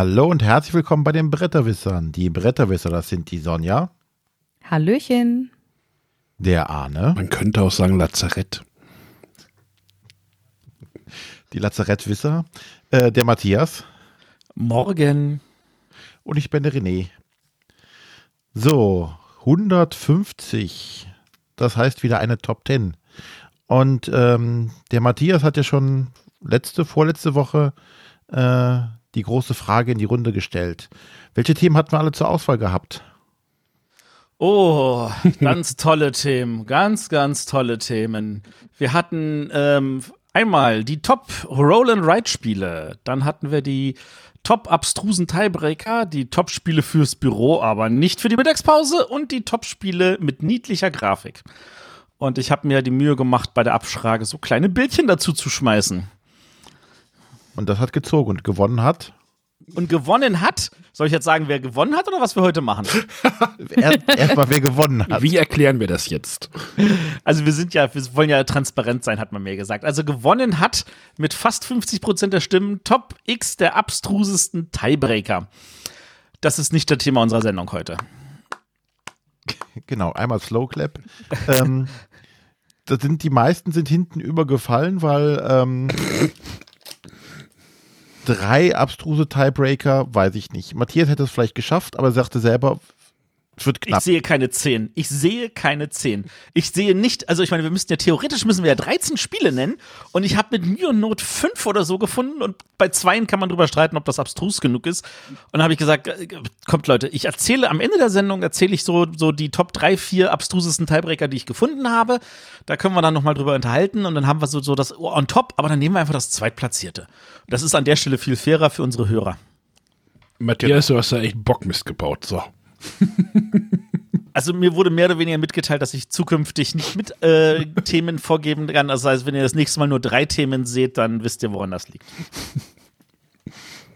Hallo und herzlich willkommen bei den Bretterwissern. Die Bretterwisser, das sind die Sonja. Hallöchen. Der Arne. Man könnte auch sagen Lazarett. Die Lazarettwisser. Äh, der Matthias. Morgen. Und ich bin der René. So, 150. Das heißt wieder eine Top 10. Und ähm, der Matthias hat ja schon letzte, vorletzte Woche äh, die große Frage in die Runde gestellt. Welche Themen hatten wir alle zur Auswahl gehabt? Oh, ganz tolle Themen, ganz, ganz tolle Themen. Wir hatten ähm, einmal die Top Roll and Ride Spiele, dann hatten wir die Top abstrusen Tiebreaker, die Top Spiele fürs Büro, aber nicht für die Mittagspause und die Top Spiele mit niedlicher Grafik. Und ich habe mir die Mühe gemacht, bei der Abfrage so kleine Bildchen dazu zu schmeißen. Und das hat gezogen und gewonnen hat. Und gewonnen hat, soll ich jetzt sagen, wer gewonnen hat oder was wir heute machen? Erstmal, wer gewonnen hat. Wie erklären wir das jetzt? Also wir sind ja, wir wollen ja transparent sein, hat man mir gesagt. Also gewonnen hat mit fast 50 Prozent der Stimmen Top X der abstrusesten Tiebreaker. Das ist nicht das Thema unserer Sendung heute. Genau, einmal Slow Clap. ähm, da sind die meisten sind hinten übergefallen, weil ähm, drei abstruse Tiebreaker, weiß ich nicht. Matthias hätte es vielleicht geschafft, aber er sagte selber, wird knapp. Ich sehe keine 10. Ich sehe keine 10. Ich sehe nicht, also ich meine, wir müssten ja theoretisch müssen wir ja 13 Spiele nennen und ich habe mit Mühe und Not 5 oder so gefunden und bei zweien kann man drüber streiten, ob das abstrus genug ist. Und dann habe ich gesagt, äh, kommt Leute, ich erzähle am Ende der Sendung erzähle ich so so die Top 3, 4 abstrusesten Tiebreaker, die ich gefunden habe. Da können wir dann nochmal drüber unterhalten und dann haben wir so so das on top, aber dann nehmen wir einfach das zweitplatzierte. Das ist an der Stelle viel fairer für unsere Hörer. Matthias, du hast da echt Bockmist gebaut. So. Also mir wurde mehr oder weniger mitgeteilt, dass ich zukünftig nicht mit äh, Themen vorgeben kann. Das heißt, wenn ihr das nächste Mal nur drei Themen seht, dann wisst ihr, woran das liegt.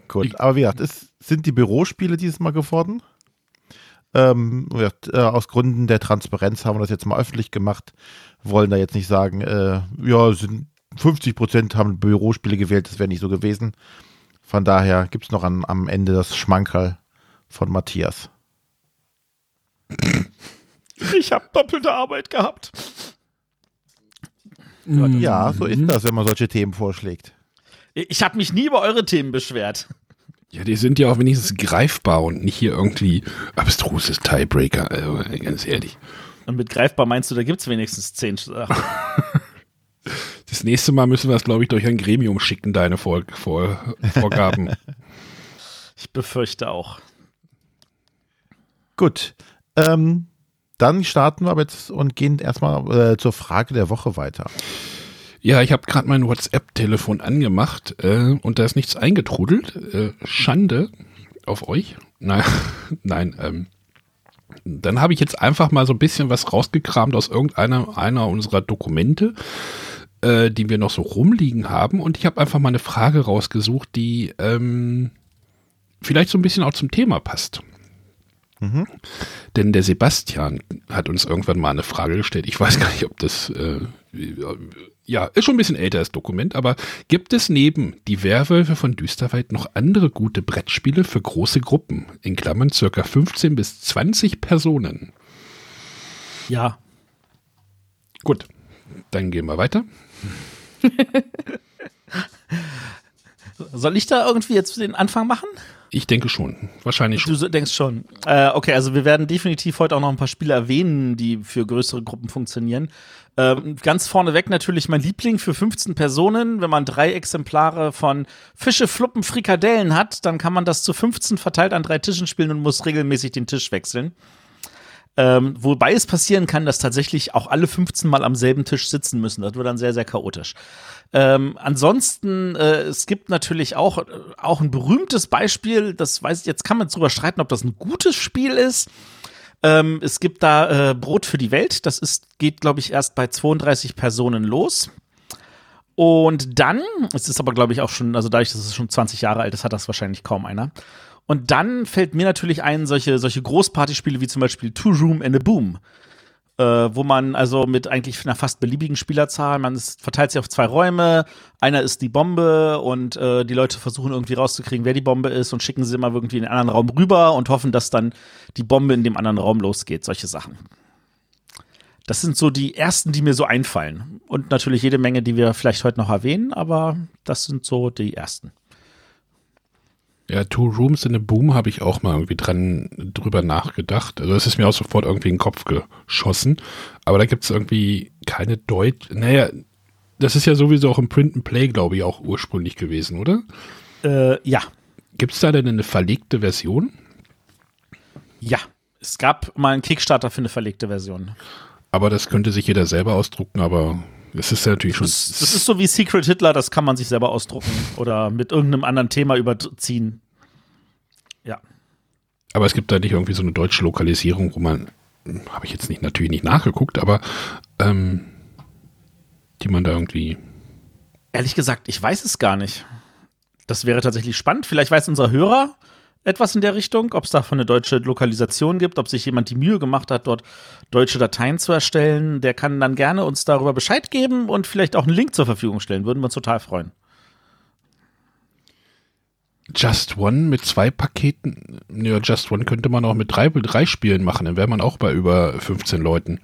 Gut, aber wie gesagt, es sind die Bürospiele dieses Mal geworden. Ähm, äh, aus Gründen der Transparenz haben wir das jetzt mal öffentlich gemacht. Wollen da jetzt nicht sagen, äh, ja, sind 50 Prozent haben Bürospiele gewählt, das wäre nicht so gewesen. Von daher gibt es noch an, am Ende das Schmankerl von Matthias. Ich habe doppelte Arbeit gehabt. Ja, so ist das, wenn man solche Themen vorschlägt. Ich habe mich nie über eure Themen beschwert. Ja, die sind ja auch wenigstens greifbar und nicht hier irgendwie abstruses Tiebreaker. Also, ganz ehrlich. Und mit greifbar meinst du, da gibt es wenigstens zehn Sachen. Das nächste Mal müssen wir es, glaube ich, durch ein Gremium schicken, deine Vor Vor Vorgaben. Ich befürchte auch. Gut, ähm, dann starten wir aber jetzt und gehen erstmal äh, zur Frage der Woche weiter. Ja, ich habe gerade mein WhatsApp-Telefon angemacht äh, und da ist nichts eingetrudelt. Äh, Schande auf euch. Nein, nein. Ähm, dann habe ich jetzt einfach mal so ein bisschen was rausgekramt aus irgendeiner einer unserer Dokumente, äh, die wir noch so rumliegen haben. Und ich habe einfach mal eine Frage rausgesucht, die ähm, vielleicht so ein bisschen auch zum Thema passt. Mhm. Denn der Sebastian hat uns irgendwann mal eine Frage gestellt. Ich weiß gar nicht, ob das, äh, ja, ist schon ein bisschen älter das Dokument, aber gibt es neben die Werwölfe von Düsterwald noch andere gute Brettspiele für große Gruppen, in Klammern circa 15 bis 20 Personen? Ja. Gut, dann gehen wir weiter. Soll ich da irgendwie jetzt den Anfang machen? Ich denke schon. Wahrscheinlich schon. Du denkst schon. Äh, okay, also wir werden definitiv heute auch noch ein paar Spiele erwähnen, die für größere Gruppen funktionieren. Ähm, ganz vorneweg natürlich mein Liebling für 15 Personen. Wenn man drei Exemplare von Fische, Fluppen, Frikadellen hat, dann kann man das zu 15 verteilt an drei Tischen spielen und muss regelmäßig den Tisch wechseln. Ähm, wobei es passieren kann, dass tatsächlich auch alle 15 Mal am selben Tisch sitzen müssen. Das wird dann sehr, sehr chaotisch. Ähm, ansonsten, äh, es gibt natürlich auch, äh, auch ein berühmtes Beispiel, das weiß ich, jetzt kann man drüber streiten, ob das ein gutes Spiel ist. Ähm, es gibt da äh, Brot für die Welt, das ist, geht, glaube ich, erst bei 32 Personen los. Und dann, es ist aber, glaube ich, auch schon, also dadurch, dass es schon 20 Jahre alt ist, hat das wahrscheinlich kaum einer. Und dann fällt mir natürlich ein, solche, solche Großpartyspiele wie zum Beispiel Two Room and a Boom. äh, wo man also mit eigentlich einer fast beliebigen Spielerzahl, man ist, verteilt sich auf zwei Räume, einer ist die Bombe und äh, die Leute versuchen irgendwie rauszukriegen, wer die Bombe ist und schicken sie immer irgendwie in den anderen Raum rüber und hoffen, dass dann die Bombe in dem anderen Raum losgeht, solche Sachen. Das sind so die ersten, die mir so einfallen. Und natürlich jede Menge, die wir vielleicht heute noch erwähnen, aber das sind so die ersten. Ja, Two Rooms in a Boom habe ich auch mal irgendwie dran drüber nachgedacht. Also es ist mir auch sofort irgendwie in den Kopf geschossen. Aber da gibt es irgendwie keine Deut. Naja, das ist ja sowieso auch im Print and Play, glaube ich, auch ursprünglich gewesen, oder? Äh, ja. Gibt es da denn eine verlegte Version? Ja. Es gab mal einen Kickstarter für eine verlegte Version. Aber das könnte sich jeder selber ausdrucken, aber es ist ja natürlich schon. Das, das, ist so wie Secret Hitler, das kann man sich selber ausdrucken oder mit irgendeinem anderen Thema überziehen. Ja. Aber es gibt da nicht irgendwie so eine deutsche Lokalisierung, wo man, habe ich jetzt nicht natürlich nicht nachgeguckt, aber ähm, die man da irgendwie. Ehrlich gesagt, ich weiß es gar nicht. Das wäre tatsächlich spannend. Vielleicht weiß unser Hörer, etwas in der Richtung, ob es davon eine deutsche Lokalisation gibt, ob sich jemand die Mühe gemacht hat, dort deutsche Dateien zu erstellen. Der kann dann gerne uns darüber Bescheid geben und vielleicht auch einen Link zur Verfügung stellen. Würden wir uns total freuen. Just One mit zwei Paketen. Ja, Just One könnte man auch mit drei, drei Spielen machen. Dann wäre man auch bei über 15 Leuten.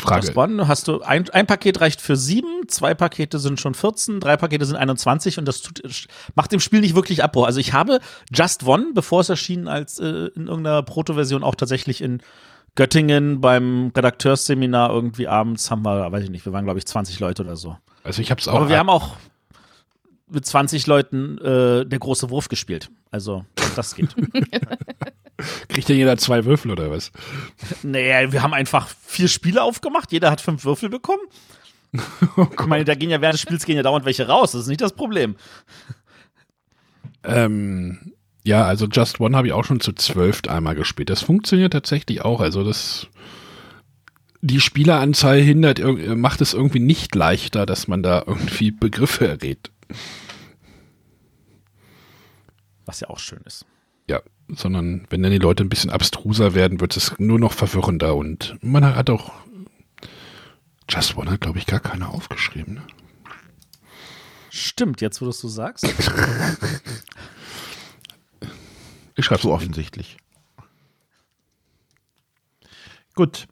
Frage. Just One hast du ein, ein Paket reicht für sieben, zwei Pakete sind schon 14, drei Pakete sind 21 und das tut, macht dem Spiel nicht wirklich Abbruch. Also ich habe Just One, bevor es erschien, als äh, in irgendeiner Proto-Version auch tatsächlich in Göttingen beim Redakteursseminar irgendwie abends haben wir, weiß ich nicht, wir waren glaube ich 20 Leute oder so. Also ich habe es auch. Aber wir haben auch mit 20 Leuten äh, der große Wurf gespielt. Also das geht. Kriegt ja jeder zwei Würfel oder was? Naja, wir haben einfach vier Spiele aufgemacht. Jeder hat fünf Würfel bekommen. oh ich meine, da gehen ja während des Spiels gehen ja dauernd welche raus. Das ist nicht das Problem. Ähm, ja, also Just One habe ich auch schon zu zwölf einmal gespielt. Das funktioniert tatsächlich auch. Also das die Spieleranzahl hindert, macht es irgendwie nicht leichter, dass man da irgendwie Begriffe errät. Was ja auch schön ist. Sondern wenn dann die Leute ein bisschen abstruser werden, wird es nur noch verwirrender und man hat auch Just One hat, glaube ich, gar keine aufgeschrieben. Ne? Stimmt, jetzt wo du es so sagst. ich schreibe so offensichtlich. Gut.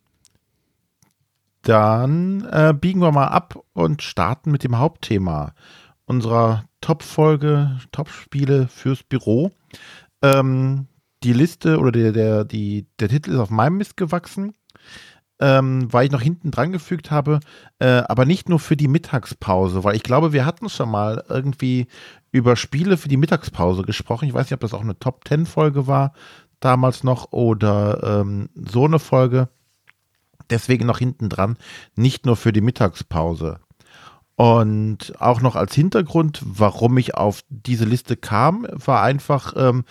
Dann äh, biegen wir mal ab und starten mit dem Hauptthema unserer Top-Folge, Top-Spiele fürs Büro. Ähm, die Liste oder der, der, die, der Titel ist auf meinem Mist gewachsen, ähm, weil ich noch hinten dran gefügt habe, äh, aber nicht nur für die Mittagspause, weil ich glaube, wir hatten schon mal irgendwie über Spiele für die Mittagspause gesprochen. Ich weiß nicht, ob das auch eine Top-10-Folge war damals noch oder ähm, so eine Folge. Deswegen noch hinten dran, nicht nur für die Mittagspause. Und auch noch als Hintergrund, warum ich auf diese Liste kam, war einfach, ähm,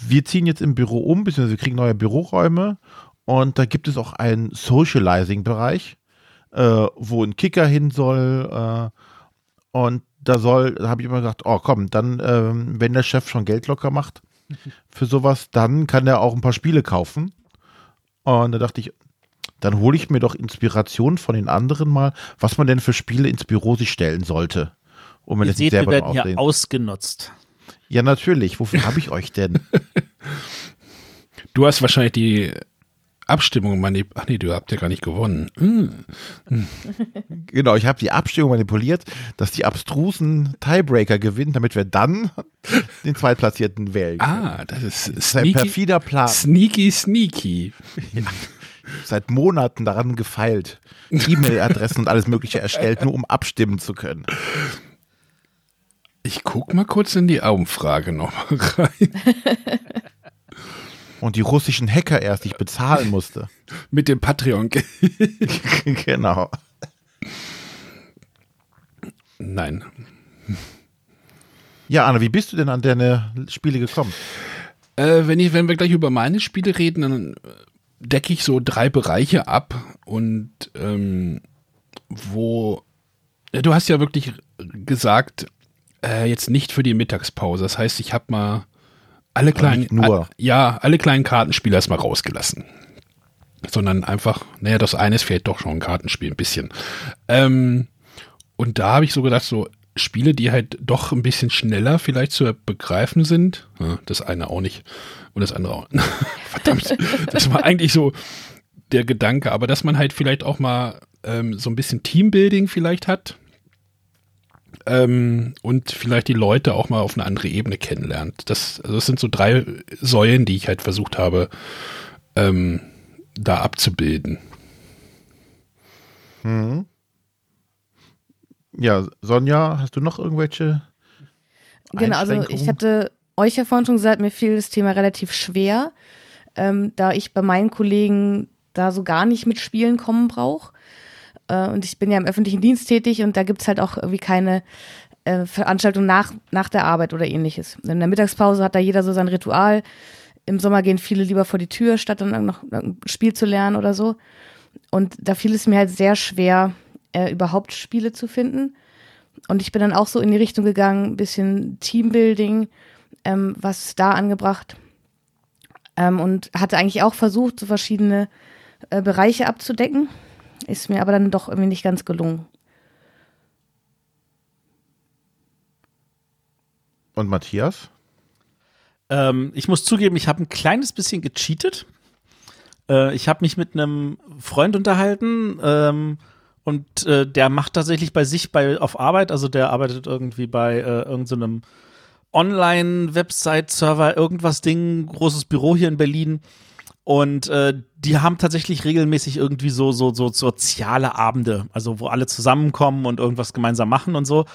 wir ziehen jetzt im Büro um, beziehungsweise wir kriegen neue Büroräume und da gibt es auch einen Socializing-Bereich, äh, wo ein Kicker hin soll. Äh, und da soll, da habe ich immer gesagt, oh komm, dann, ähm, wenn der Chef schon Geld locker macht für sowas, dann kann er auch ein paar Spiele kaufen. Und da dachte ich, dann hole ich mir doch Inspiration von den anderen mal, was man denn für Spiele ins Büro sich stellen sollte. Um mir das seht, selber wir werden hier ausgenutzt. Ja, natürlich. Wofür habe ich euch denn? Du hast wahrscheinlich die Abstimmung manipuliert. Ach nee, du habt ja gar nicht gewonnen. Hm. Genau, ich habe die Abstimmung manipuliert, dass die abstrusen Tiebreaker gewinnen, damit wir dann den Zweitplatzierten wählen. Können. Ah, das ist, das ist ein perfider Plan. Sneaky, sneaky. Ja, seit Monaten daran gefeilt, E-Mail-Adressen und alles Mögliche erstellt, nur um abstimmen zu können. Ich guck mal kurz in die Umfrage noch mal rein. Und die russischen Hacker erst, die ich bezahlen musste. Mit dem Patreon. genau. Nein. Ja, Anna, wie bist du denn an deine Spiele gekommen? Äh, wenn, ich, wenn wir gleich über meine Spiele reden, dann decke ich so drei Bereiche ab und ähm, wo du hast ja wirklich gesagt, äh, jetzt nicht für die Mittagspause. Das heißt, ich habe mal alle kleinen, nur. ja, alle kleinen Kartenspiele erstmal rausgelassen. sondern einfach, naja, das eine ist vielleicht doch schon ein Kartenspiel, ein bisschen. Ähm, und da habe ich so gedacht, so Spiele, die halt doch ein bisschen schneller vielleicht zu begreifen sind. Das eine auch nicht und das andere auch. Verdammt, das war eigentlich so der Gedanke, aber dass man halt vielleicht auch mal ähm, so ein bisschen Teambuilding vielleicht hat ähm, und vielleicht die Leute auch mal auf eine andere Ebene kennenlernt. Das, also das sind so drei Säulen, die ich halt versucht habe, ähm, da abzubilden. Mhm. Ja, Sonja, hast du noch irgendwelche? Genau, also ich hatte euch ja vorhin schon gesagt, mir fiel das Thema relativ schwer, ähm, da ich bei meinen Kollegen da so gar nicht mit Spielen kommen brauche. Äh, und ich bin ja im öffentlichen Dienst tätig und da gibt es halt auch irgendwie keine äh, Veranstaltung nach, nach der Arbeit oder ähnliches. In der Mittagspause hat da jeder so sein Ritual. Im Sommer gehen viele lieber vor die Tür, statt dann noch ein Spiel zu lernen oder so. Und da fiel es mir halt sehr schwer, äh, überhaupt Spiele zu finden. Und ich bin dann auch so in die Richtung gegangen, ein bisschen Teambuilding, ähm, was da angebracht. Ähm, und hatte eigentlich auch versucht, so verschiedene äh, Bereiche abzudecken. Ist mir aber dann doch irgendwie nicht ganz gelungen. Und Matthias? Ähm, ich muss zugeben, ich habe ein kleines bisschen gecheatet. Äh, ich habe mich mit einem Freund unterhalten, ähm, und äh, der macht tatsächlich bei sich bei auf Arbeit, also der arbeitet irgendwie bei äh, irgendeinem so Online-Website-Server, irgendwas Ding, großes Büro hier in Berlin. Und äh, die haben tatsächlich regelmäßig irgendwie so, so, so soziale Abende, also wo alle zusammenkommen und irgendwas gemeinsam machen und so.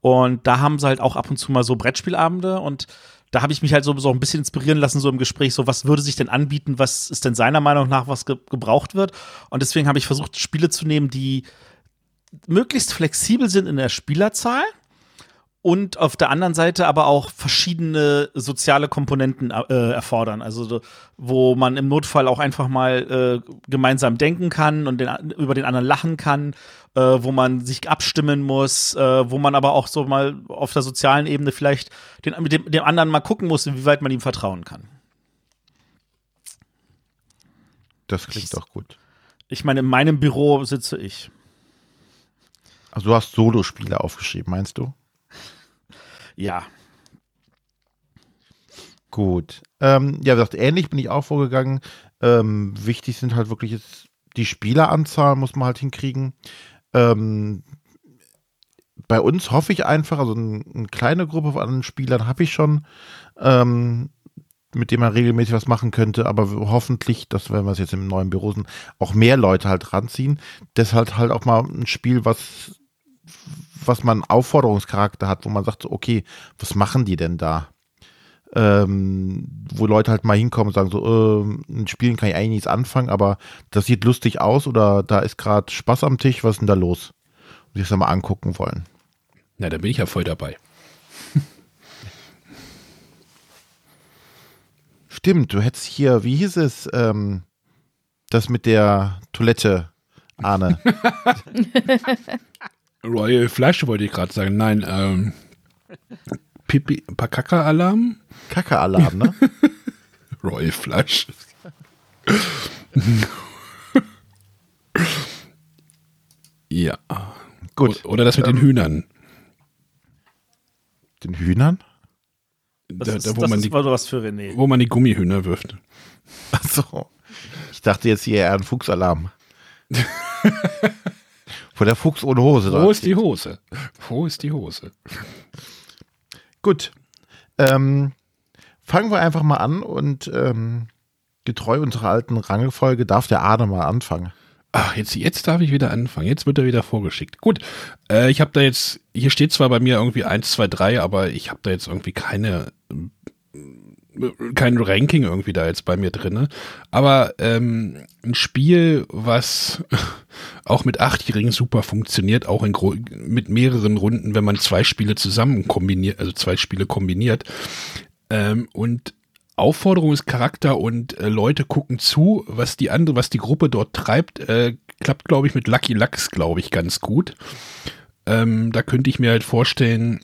Und da haben sie halt auch ab und zu mal so Brettspielabende und da habe ich mich halt so, so ein bisschen inspirieren lassen, so im Gespräch, so was würde sich denn anbieten, was ist denn seiner Meinung nach, was ge gebraucht wird. Und deswegen habe ich versucht, Spiele zu nehmen, die möglichst flexibel sind in der Spielerzahl und auf der anderen Seite aber auch verschiedene soziale Komponenten äh, erfordern. Also wo man im Notfall auch einfach mal äh, gemeinsam denken kann und den, über den anderen lachen kann, äh, wo man sich abstimmen muss, äh, wo man aber auch so mal auf der sozialen Ebene vielleicht den, mit dem, dem anderen mal gucken muss, inwieweit man ihm vertrauen kann. Das klingt doch gut. Ich meine, in meinem Büro sitze ich. Also du hast Solospiele aufgeschrieben, meinst du? Ja. Gut. Ähm, ja, wie gesagt, ähnlich bin ich auch vorgegangen. Ähm, wichtig sind halt wirklich jetzt die Spieleranzahl, muss man halt hinkriegen. Ähm, bei uns hoffe ich einfach, also ein, eine kleine Gruppe von Spielern habe ich schon, ähm, mit dem man regelmäßig was machen könnte, aber hoffentlich, dass wenn wir es jetzt im neuen Büro sind, auch mehr Leute halt ranziehen. Deshalb halt auch mal ein Spiel, was was man Aufforderungscharakter hat, wo man sagt, so, okay, was machen die denn da? Ähm, wo Leute halt mal hinkommen und sagen, so, äh, in Spielen kann ich eigentlich nichts anfangen, aber das sieht lustig aus oder da ist gerade Spaß am Tisch, was ist denn da los? Und sich das mal angucken wollen. Na, da bin ich ja voll dabei. Stimmt, du hättest hier, wie hieß es, ähm, das mit der Toilette, Arne. Royal Flash wollte ich gerade sagen. Nein, ähm, Pipi, Pakaka-Alarm? Kaka-Alarm, ne? Royal Flash. ja. Gut. Oder das mit ähm, den Hühnern. Den Hühnern? Da, ist, da, wo, man die, was für René. wo man die Gummihühner wirft. Achso. Ich dachte jetzt hier eher ein Fuchsalarm. Wo der Fuchs ohne Hose Wo ist die Hose? Wo ist die Hose? Gut. Ähm, fangen wir einfach mal an und ähm, getreu unserer alten Rangelfolge darf der Arne mal anfangen. Ach, jetzt, jetzt darf ich wieder anfangen. Jetzt wird er wieder vorgeschickt. Gut, äh, ich habe da jetzt, hier steht zwar bei mir irgendwie 1, 2, 3, aber ich habe da jetzt irgendwie keine kein Ranking irgendwie da jetzt bei mir drinne, aber ähm, ein Spiel, was auch mit Achtjährigen super funktioniert, auch in mit mehreren Runden, wenn man zwei Spiele zusammen kombiniert, also zwei Spiele kombiniert. Ähm, und Aufforderungscharakter und äh, Leute gucken zu, was die andere, was die Gruppe dort treibt, äh, klappt, glaube ich, mit Lucky Lux, glaube ich, ganz gut. Ähm, da könnte ich mir halt vorstellen,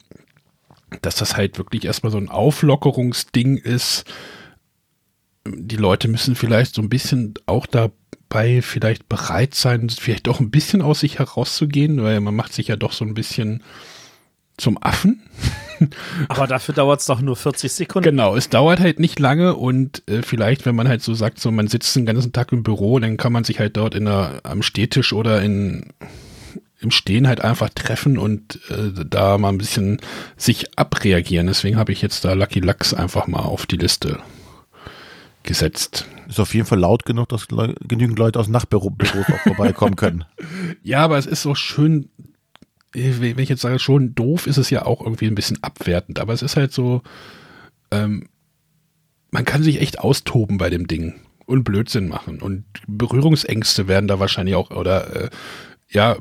dass das halt wirklich erstmal so ein Auflockerungsding ist. Die Leute müssen vielleicht so ein bisschen auch da dabei vielleicht bereit sein, vielleicht doch ein bisschen aus sich herauszugehen, weil man macht sich ja doch so ein bisschen zum Affen. Aber dafür dauert es doch nur 40 Sekunden. Genau, es dauert halt nicht lange und äh, vielleicht, wenn man halt so sagt, so man sitzt den ganzen Tag im Büro, dann kann man sich halt dort in der, am Stehtisch oder in, im Stehen halt einfach treffen und äh, da mal ein bisschen sich abreagieren. Deswegen habe ich jetzt da Lucky Lux einfach mal auf die Liste gesetzt. Ist auf jeden Fall laut genug, dass le genügend Leute aus Nachbüros auch vorbeikommen können. Ja, aber es ist so schön, wenn ich jetzt sage, schon doof, ist es ja auch irgendwie ein bisschen abwertend. Aber es ist halt so, ähm, man kann sich echt austoben bei dem Ding und Blödsinn machen. Und Berührungsängste werden da wahrscheinlich auch, oder äh, ja,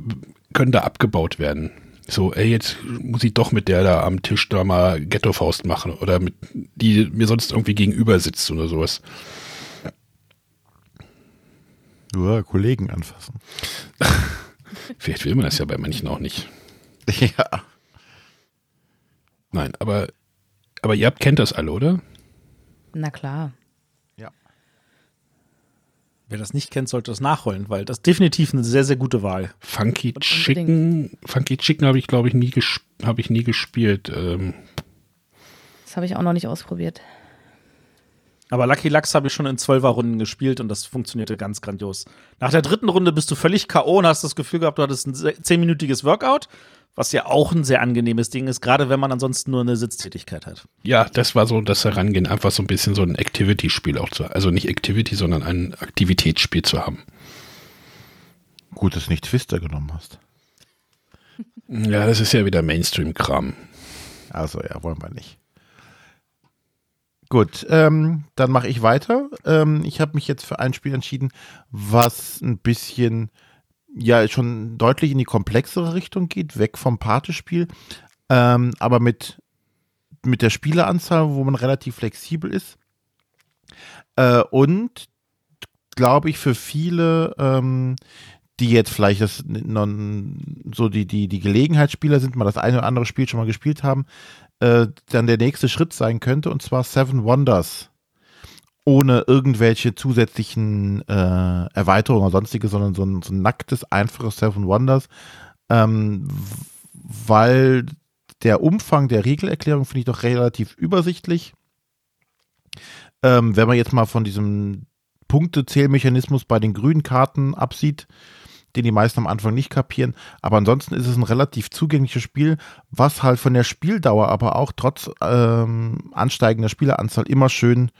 können da abgebaut werden. So, ey, jetzt muss ich doch mit der da am Tisch da mal Ghetto-Faust machen oder mit die mir sonst irgendwie gegenüber sitzt oder sowas. Nur Kollegen anfassen. Vielleicht will man das ja bei manchen auch nicht. Ja. Nein, aber, aber ihr habt, kennt das alle, oder? Na klar. Wer das nicht kennt, sollte das nachholen, weil das ist definitiv eine sehr, sehr gute Wahl. Funky Chicken, Funky Chicken habe ich, glaube ich, nie, hab ich nie gespielt. Ähm. Das habe ich auch noch nicht ausprobiert. Aber Lucky Lux habe ich schon in zwölfer Runden gespielt und das funktionierte ganz grandios. Nach der dritten Runde bist du völlig K.O. und hast das Gefühl gehabt, du hattest ein zehnminütiges Workout was ja auch ein sehr angenehmes Ding ist, gerade wenn man ansonsten nur eine Sitztätigkeit hat. Ja, das war so das Herangehen, einfach so ein bisschen so ein Activity-Spiel auch zu, also nicht Activity, sondern ein Aktivitätsspiel zu haben. Gut, dass du nicht Twister genommen hast. Ja, das ist ja wieder Mainstream-Kram. Also ja, wollen wir nicht. Gut, ähm, dann mache ich weiter. Ähm, ich habe mich jetzt für ein Spiel entschieden, was ein bisschen ja schon deutlich in die komplexere Richtung geht, weg vom Partespiel, ähm, aber mit, mit der Spieleranzahl, wo man relativ flexibel ist. Äh, und glaube ich, für viele, ähm, die jetzt vielleicht das so die, die, die Gelegenheitsspieler sind, mal das eine oder andere Spiel schon mal gespielt haben, äh, dann der nächste Schritt sein könnte, und zwar Seven Wonders ohne irgendwelche zusätzlichen äh, Erweiterungen oder sonstige, sondern so ein, so ein nacktes, einfaches Seven Wonders, ähm, weil der Umfang der Regelerklärung finde ich doch relativ übersichtlich. Ähm, wenn man jetzt mal von diesem Punktezählmechanismus bei den grünen Karten absieht, den die meisten am Anfang nicht kapieren. Aber ansonsten ist es ein relativ zugängliches Spiel, was halt von der Spieldauer aber auch trotz ähm, ansteigender Spieleranzahl immer schön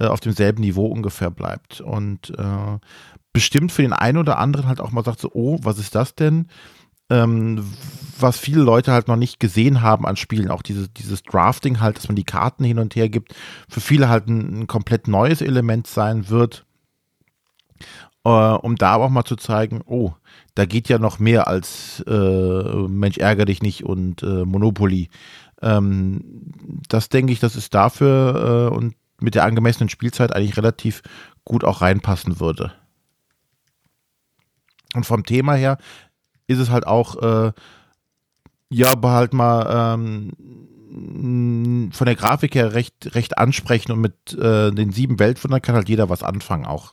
äh, auf demselben Niveau ungefähr bleibt. Und äh, bestimmt für den einen oder anderen halt auch mal sagt so, oh, was ist das denn? Ähm, was viele Leute halt noch nicht gesehen haben an Spielen, auch dieses, dieses Drafting halt, dass man die Karten hin und her gibt, für viele halt ein, ein komplett neues Element sein wird, äh, um da aber auch mal zu zeigen, oh, da geht ja noch mehr als äh, Mensch ärger dich nicht und äh, Monopoly. Ähm, das denke ich, das ist dafür äh, und mit der angemessenen Spielzeit eigentlich relativ gut auch reinpassen würde. Und vom Thema her ist es halt auch, äh, ja, aber halt mal ähm, von der Grafik her recht, recht ansprechend und mit äh, den sieben Weltwundern kann halt jeder was anfangen auch.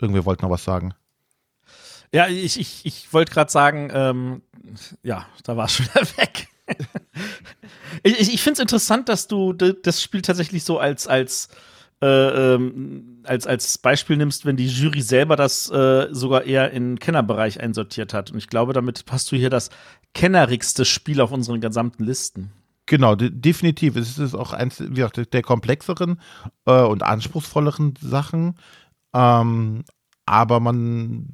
Irgendwer wollte noch was sagen. Ja, ich, ich, ich wollte gerade sagen, ähm, ja, da war es schon wieder weg ich ich finde es interessant, dass du das Spiel tatsächlich so als, als, äh, ähm, als, als Beispiel nimmst, wenn die Jury selber das äh, sogar eher in Kennerbereich einsortiert hat. Und ich glaube, damit hast du hier das kennerigste Spiel auf unseren gesamten Listen. Genau, de definitiv. Es ist auch eins der komplexeren äh, und anspruchsvolleren Sachen. Ähm, aber man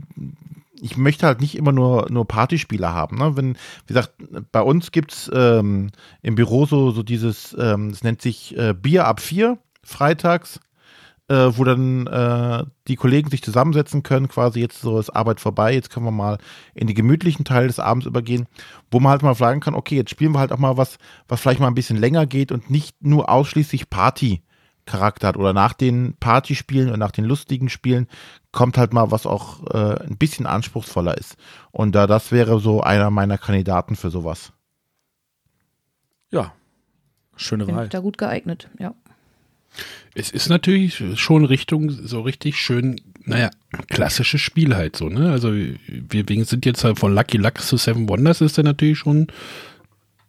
ich möchte halt nicht immer nur, nur Partyspieler haben. Ne? Wenn, wie gesagt, bei uns gibt es ähm, im Büro so, so dieses, ähm, es nennt sich äh, Bier ab vier, freitags, äh, wo dann äh, die Kollegen sich zusammensetzen können, quasi jetzt so ist Arbeit vorbei, jetzt können wir mal in die gemütlichen Teil des Abends übergehen, wo man halt mal fragen kann, okay, jetzt spielen wir halt auch mal was, was vielleicht mal ein bisschen länger geht und nicht nur ausschließlich Party. Charakter hat oder nach den Partyspielen und nach den lustigen Spielen kommt halt mal was auch äh, ein bisschen anspruchsvoller ist. Und da das wäre so einer meiner Kandidaten für sowas. Ja, schöne Wahl. Da gut geeignet, ja. Es ist natürlich schon Richtung so richtig schön, naja, klassisches Spiel halt so, ne? Also wir, wir sind jetzt halt von Lucky Lux zu Seven Wonders ist dann natürlich schon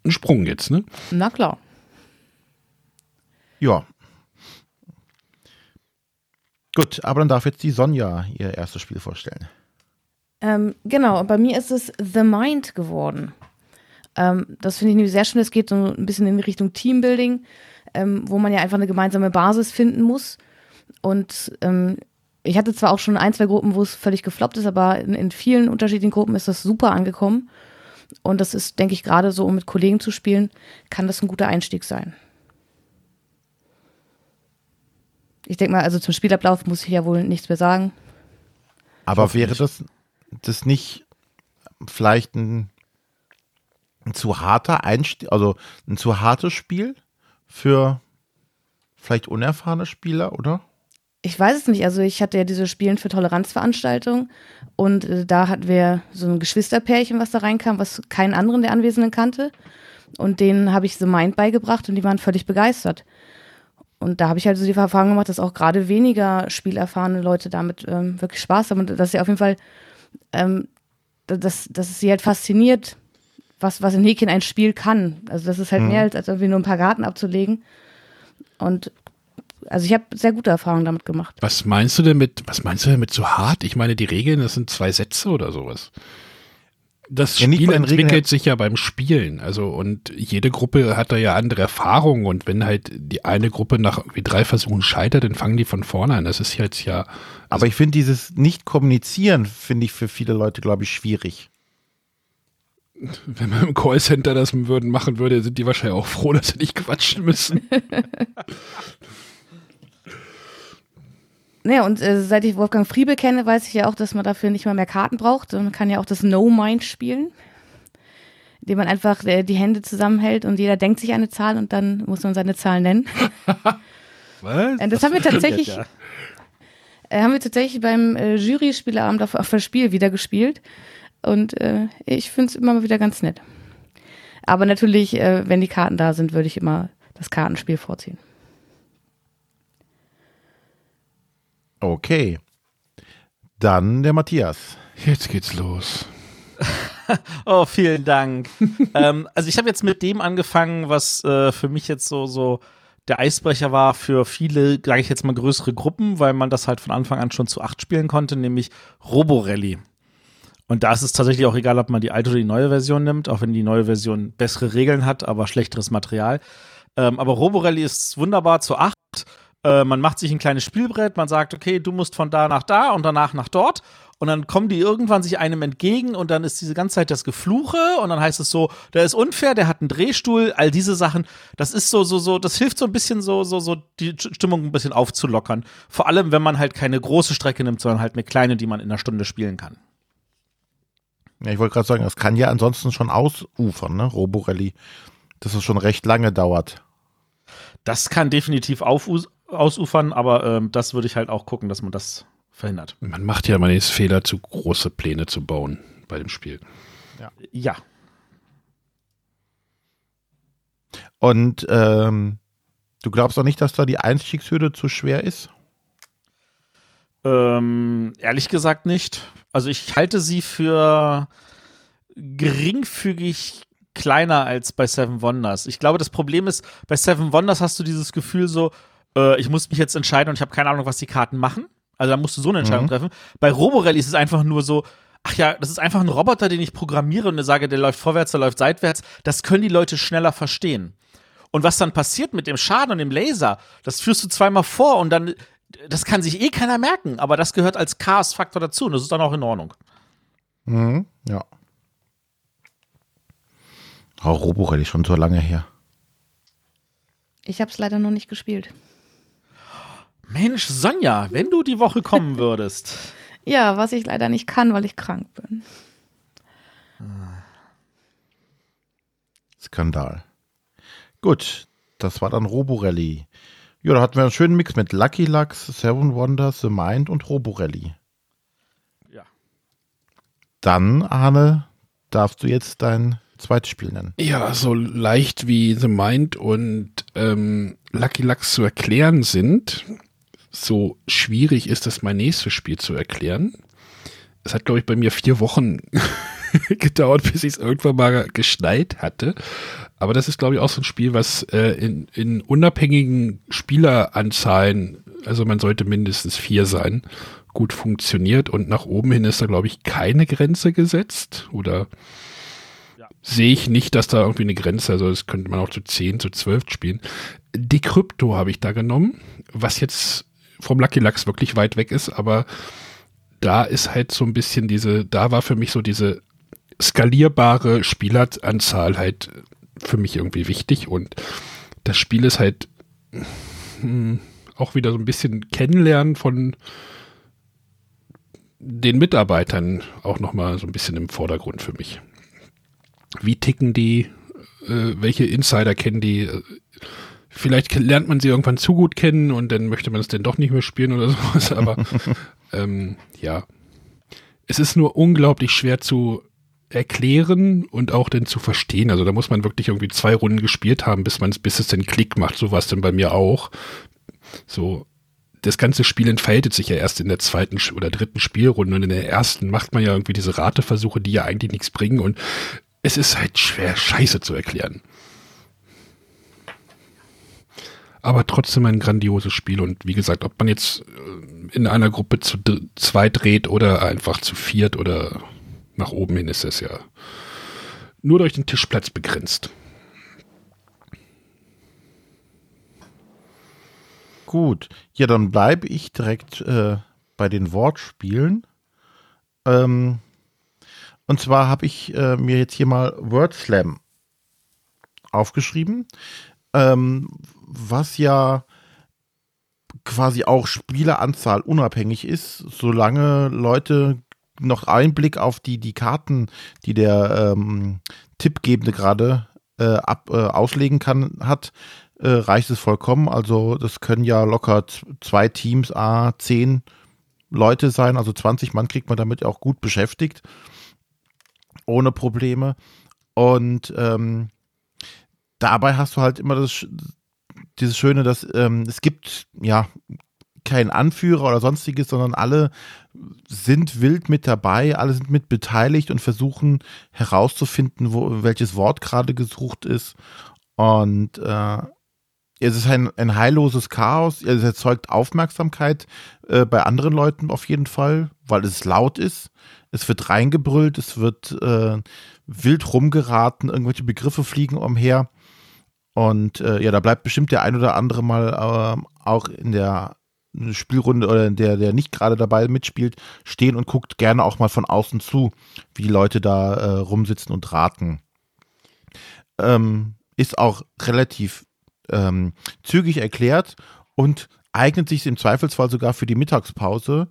ein Sprung jetzt, ne? Na klar. Ja. Gut, aber dann darf jetzt die Sonja ihr erstes Spiel vorstellen. Ähm, genau, bei mir ist es The Mind geworden. Ähm, das finde ich nämlich sehr schön. Es geht so ein bisschen in Richtung Teambuilding, ähm, wo man ja einfach eine gemeinsame Basis finden muss. Und ähm, ich hatte zwar auch schon ein, zwei Gruppen, wo es völlig gefloppt ist, aber in, in vielen unterschiedlichen Gruppen ist das super angekommen. Und das ist, denke ich, gerade so, um mit Kollegen zu spielen, kann das ein guter Einstieg sein. Ich denke mal, also zum Spielablauf muss ich ja wohl nichts mehr sagen. Aber wäre das, das nicht vielleicht ein, ein zu harter Einstieg, also ein zu hartes Spiel für vielleicht unerfahrene Spieler, oder? Ich weiß es nicht. Also ich hatte ja diese Spielen für Toleranzveranstaltungen und äh, da hatten wir so ein Geschwisterpärchen, was da reinkam, was keinen anderen der Anwesenden kannte. Und denen habe ich The Mind beigebracht und die waren völlig begeistert. Und da habe ich halt so die Erfahrung gemacht, dass auch gerade weniger spielerfahrene Leute damit ähm, wirklich Spaß haben und dass sie auf jeden Fall, ähm, dass, dass es sie halt fasziniert, was, was in Häkchen ein Spiel kann. Also das ist halt mhm. mehr als, als irgendwie nur ein paar Karten abzulegen. Und also ich habe sehr gute Erfahrungen damit gemacht. Was meinst du denn mit, was meinst du denn mit so hart? Ich meine, die Regeln, das sind zwei Sätze oder sowas. Das ja, Spiel entwickelt sich ja beim Spielen. Also, und jede Gruppe hat da ja andere Erfahrungen. Und wenn halt die eine Gruppe nach wie drei Versuchen scheitert, dann fangen die von vorne an. Das ist jetzt ja. Also Aber ich finde dieses Nicht-Kommunizieren, finde ich für viele Leute, glaube ich, schwierig. Wenn man im Callcenter das würden, machen würde, sind die wahrscheinlich auch froh, dass sie nicht quatschen müssen. Naja, und äh, seit ich Wolfgang Friebe kenne, weiß ich ja auch, dass man dafür nicht mal mehr Karten braucht. Man kann ja auch das No-Mind spielen, indem man einfach äh, die Hände zusammenhält und jeder denkt sich eine Zahl und dann muss man seine Zahl nennen. Was? Äh, das, das haben wir tatsächlich. Ja. Äh, haben wir tatsächlich beim äh, Jury-Spieleabend auf, auf das Spiel wieder gespielt. Und äh, ich finde es immer mal wieder ganz nett. Aber natürlich, äh, wenn die Karten da sind, würde ich immer das Kartenspiel vorziehen. Okay. Dann der Matthias. Jetzt geht's los. oh, vielen Dank. ähm, also ich habe jetzt mit dem angefangen, was äh, für mich jetzt so, so der Eisbrecher war für viele, sage ich jetzt mal, größere Gruppen, weil man das halt von Anfang an schon zu acht spielen konnte, nämlich Roborally. Und da ist es tatsächlich auch egal, ob man die alte oder die neue Version nimmt, auch wenn die neue Version bessere Regeln hat, aber schlechteres Material. Ähm, aber Roborally ist wunderbar zu acht äh, man macht sich ein kleines Spielbrett, man sagt, okay, du musst von da nach da und danach nach dort. Und dann kommen die irgendwann sich einem entgegen und dann ist diese ganze Zeit das Gefluche und dann heißt es so, der ist unfair, der hat einen Drehstuhl, all diese Sachen. Das ist so, so, so, das hilft so ein bisschen so, so, so die Stimmung ein bisschen aufzulockern. Vor allem, wenn man halt keine große Strecke nimmt, sondern halt eine kleine, die man in einer Stunde spielen kann. Ja, ich wollte gerade sagen, das kann ja ansonsten schon ausufern, ne? Roborelli. Dass es schon recht lange dauert. Das kann definitiv aufufern ausufern, aber ähm, das würde ich halt auch gucken, dass man das verhindert. Man macht ja mal den Fehler, zu große Pläne zu bauen bei dem Spiel. Ja. ja. Und ähm, du glaubst auch nicht, dass da die Einstiegshürde zu schwer ist? Ähm, ehrlich gesagt nicht. Also ich halte sie für geringfügig kleiner als bei Seven Wonders. Ich glaube, das Problem ist, bei Seven Wonders hast du dieses Gefühl so, äh, ich muss mich jetzt entscheiden und ich habe keine Ahnung, was die Karten machen. Also da musst du so eine Entscheidung mhm. treffen. Bei Roborelli ist es einfach nur so, ach ja, das ist einfach ein Roboter, den ich programmiere und sage, der läuft vorwärts, der läuft seitwärts. Das können die Leute schneller verstehen. Und was dann passiert mit dem Schaden und dem Laser, das führst du zweimal vor und dann, das kann sich eh keiner merken, aber das gehört als Chaos-Faktor dazu und das ist dann auch in Ordnung. Mhm, ja. Oh, Roborelli schon so lange her. Ich habe es leider noch nicht gespielt. Mensch, Sonja, wenn du die Woche kommen würdest. ja, was ich leider nicht kann, weil ich krank bin. Skandal. Gut, das war dann Roborelli. Ja, da hatten wir einen schönen Mix mit Lucky Lux, Seven Wonders, The Mind und Roborelli. Ja. Dann, Arne, darfst du jetzt dein zweites Spiel nennen. Ja, so leicht wie The Mind und ähm, Lucky Lux zu erklären sind, so schwierig ist es, mein nächstes Spiel zu erklären. Es hat, glaube ich, bei mir vier Wochen gedauert, bis ich es irgendwann mal geschneit hatte. Aber das ist, glaube ich, auch so ein Spiel, was äh, in, in unabhängigen Spieleranzahlen, also man sollte mindestens vier sein, gut funktioniert. Und nach oben hin ist da, glaube ich, keine Grenze gesetzt. Oder ja. sehe ich nicht, dass da irgendwie eine Grenze, also das könnte man auch zu zehn, zu zwölf spielen. Decrypto habe ich da genommen, was jetzt vom Lucky Lux wirklich weit weg ist, aber da ist halt so ein bisschen diese, da war für mich so diese skalierbare Spieleranzahl halt für mich irgendwie wichtig und das Spiel ist halt mh, hm, auch wieder so ein bisschen kennenlernen von den Mitarbeitern auch nochmal so ein bisschen im Vordergrund für mich. Wie ticken die? Äh, welche Insider kennen die? Vielleicht lernt man sie irgendwann zu gut kennen und dann möchte man es denn doch nicht mehr spielen oder sowas. Aber ähm, ja, es ist nur unglaublich schwer zu erklären und auch dann zu verstehen. Also da muss man wirklich irgendwie zwei Runden gespielt haben, bis man es, bis es den Klick macht. So war es dann bei mir auch. So, das ganze Spiel entfaltet sich ja erst in der zweiten oder dritten Spielrunde und in der ersten macht man ja irgendwie diese Rateversuche, die ja eigentlich nichts bringen und es ist halt schwer, Scheiße zu erklären. Aber trotzdem ein grandioses Spiel und wie gesagt, ob man jetzt äh, in einer Gruppe zu zweit dreht oder einfach zu viert oder nach oben hin ist es ja nur durch den Tischplatz begrenzt. Gut, ja, dann bleibe ich direkt äh, bei den Wortspielen. Ähm, und zwar habe ich äh, mir jetzt hier mal Word Slam aufgeschrieben, ähm, was ja quasi auch Spieleranzahl unabhängig ist, solange Leute noch Einblick auf die, die Karten, die der ähm, Tippgebende gerade äh, äh, auslegen kann, hat, äh, reicht es vollkommen. Also das können ja locker zwei Teams, a zehn Leute sein, also 20 Mann kriegt man damit auch gut beschäftigt, ohne Probleme. Und ähm, dabei hast du halt immer das, dieses Schöne, dass ähm, es gibt ja kein Anführer oder sonstiges, sondern alle sind wild mit dabei, alle sind mit beteiligt und versuchen herauszufinden, wo, welches Wort gerade gesucht ist. Und äh, es ist ein, ein heilloses Chaos. Es erzeugt Aufmerksamkeit äh, bei anderen Leuten auf jeden Fall, weil es laut ist. Es wird reingebrüllt, es wird äh, wild rumgeraten, irgendwelche Begriffe fliegen umher. Und äh, ja, da bleibt bestimmt der ein oder andere mal äh, auch in der Spielrunde oder der, der nicht gerade dabei mitspielt, stehen und guckt gerne auch mal von außen zu, wie die Leute da äh, rumsitzen und raten. Ähm, ist auch relativ ähm, zügig erklärt und eignet sich im Zweifelsfall sogar für die Mittagspause,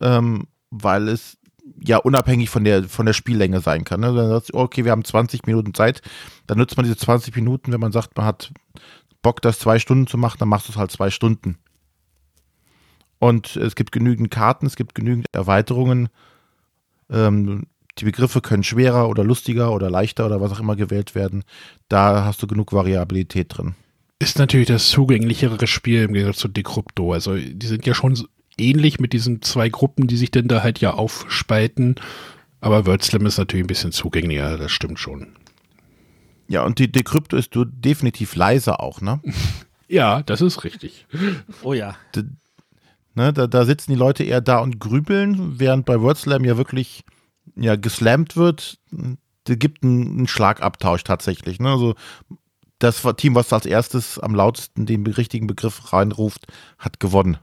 ähm, weil es ja unabhängig von der, von der Spiellänge sein kann. Ne? Dann sagst du, okay, wir haben 20 Minuten Zeit, dann nutzt man diese 20 Minuten, wenn man sagt, man hat Bock, das zwei Stunden zu machen, dann machst du es halt zwei Stunden. Und es gibt genügend Karten, es gibt genügend Erweiterungen. Ähm, die Begriffe können schwerer oder lustiger oder leichter oder was auch immer gewählt werden. Da hast du genug Variabilität drin. Ist natürlich das zugänglichere Spiel im Gegensatz zu Decrypto. Also die sind ja schon ähnlich mit diesen zwei Gruppen, die sich denn da halt ja aufspalten. Aber WordSlam ist natürlich ein bisschen zugänglicher, das stimmt schon. Ja, und die Decrypto ist du definitiv leiser auch, ne? ja, das ist richtig. Oh ja. D Ne, da, da sitzen die Leute eher da und grübeln, während bei WordSlam ja wirklich ja, geslammt wird. Da gibt einen, einen Schlagabtausch tatsächlich. Ne? Also das Team, was als erstes am lautesten den richtigen Begriff reinruft, hat gewonnen.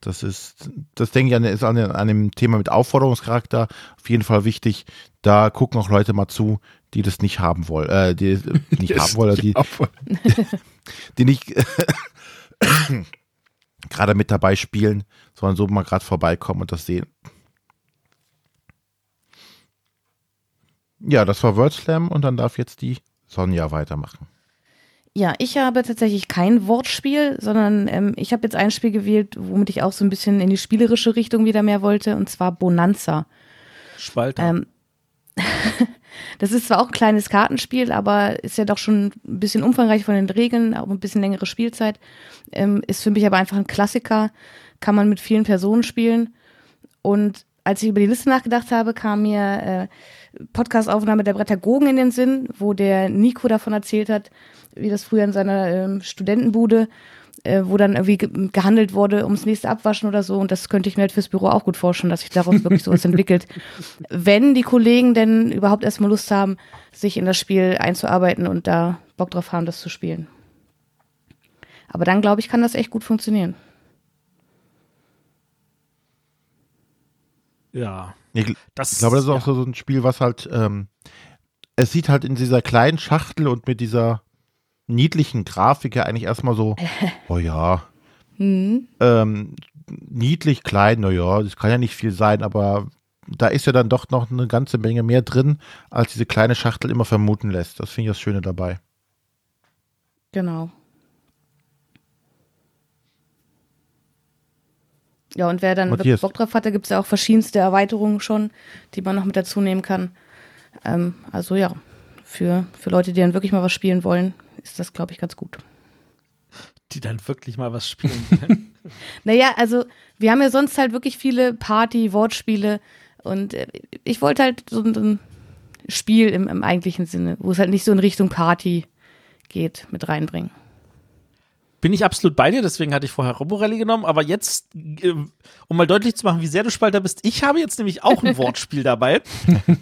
Das ist, das denke ich, ist an, an dem Thema mit Aufforderungscharakter auf jeden Fall wichtig. Da gucken auch Leute mal zu, die das nicht haben wollen, äh, die nicht haben wollen, die, die nicht gerade mit dabei spielen, sondern so mal gerade vorbeikommen und das sehen. Ja, das war WordSlam und dann darf jetzt die Sonja weitermachen. Ja, ich habe tatsächlich kein Wortspiel, sondern ähm, ich habe jetzt ein Spiel gewählt, womit ich auch so ein bisschen in die spielerische Richtung wieder mehr wollte, und zwar Bonanza. Spalter. Ähm, Das ist zwar auch ein kleines Kartenspiel, aber ist ja doch schon ein bisschen umfangreich von den Regeln, auch ein bisschen längere Spielzeit. Ähm, ist für mich aber einfach ein Klassiker, kann man mit vielen Personen spielen. Und als ich über die Liste nachgedacht habe, kam mir äh, Podcastaufnahme der Brettagogen in den Sinn, wo der Nico davon erzählt hat, wie das früher in seiner ähm, Studentenbude äh, wo dann irgendwie ge gehandelt wurde ums nächste Abwaschen oder so. Und das könnte ich mir halt fürs Büro auch gut vorstellen, dass sich daraus wirklich sowas entwickelt. Wenn die Kollegen denn überhaupt erstmal Lust haben, sich in das Spiel einzuarbeiten und da Bock drauf haben, das zu spielen. Aber dann, glaube ich, kann das echt gut funktionieren. Ja. Ich, das, ich glaube, das ist auch ja. so ein Spiel, was halt, ähm, es sieht halt in dieser kleinen Schachtel und mit dieser niedlichen Grafik ja eigentlich erstmal so, oh ja, mhm. ähm, niedlich, klein, naja, das kann ja nicht viel sein, aber da ist ja dann doch noch eine ganze Menge mehr drin, als diese kleine Schachtel immer vermuten lässt. Das finde ich das Schöne dabei. Genau. Ja, und wer dann Matthias. Bock drauf hat, da gibt es ja auch verschiedenste Erweiterungen schon, die man noch mit dazu nehmen kann. Ähm, also ja, für, für Leute, die dann wirklich mal was spielen wollen, ist das, glaube ich, ganz gut. Die dann wirklich mal was spielen können. naja, also wir haben ja sonst halt wirklich viele Party-Wortspiele und äh, ich wollte halt so ein Spiel im, im eigentlichen Sinne, wo es halt nicht so in Richtung Party geht, mit reinbringen. Bin ich absolut bei dir, deswegen hatte ich vorher Roborelli genommen, aber jetzt, äh, um mal deutlich zu machen, wie sehr du Spalter bist, ich habe jetzt nämlich auch ein Wortspiel dabei.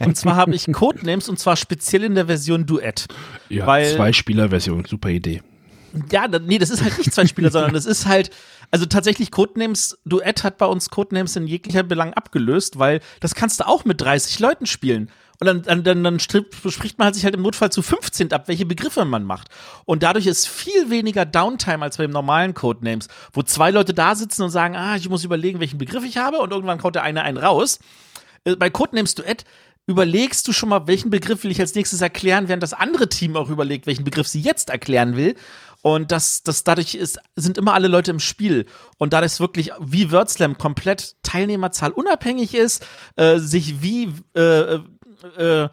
Und zwar habe ich Codenames und zwar speziell in der Version Duett. Ja, weil, Zwei-Spieler-Version, super Idee. Ja, nee, das ist halt nicht zwei Spieler, sondern das ist halt, also tatsächlich Codenames, Duett hat bei uns Codenames in jeglicher Belang abgelöst, weil das kannst du auch mit 30 Leuten spielen. Und dann, dann, dann, dann spricht man halt sich halt im Notfall zu 15 ab, welche Begriffe man macht. Und dadurch ist viel weniger Downtime als beim normalen Codenames, wo zwei Leute da sitzen und sagen, ah, ich muss überlegen, welchen Begriff ich habe und irgendwann kommt der eine einen raus. Äh, bei Codenames Duett überlegst du schon mal, welchen Begriff will ich als nächstes erklären, während das andere Team auch überlegt, welchen Begriff sie jetzt erklären will. Und das, das dadurch ist, sind immer alle Leute im Spiel. Und da das wirklich wie WordSlam komplett Teilnehmerzahl unabhängig ist, äh, sich wie äh, äh,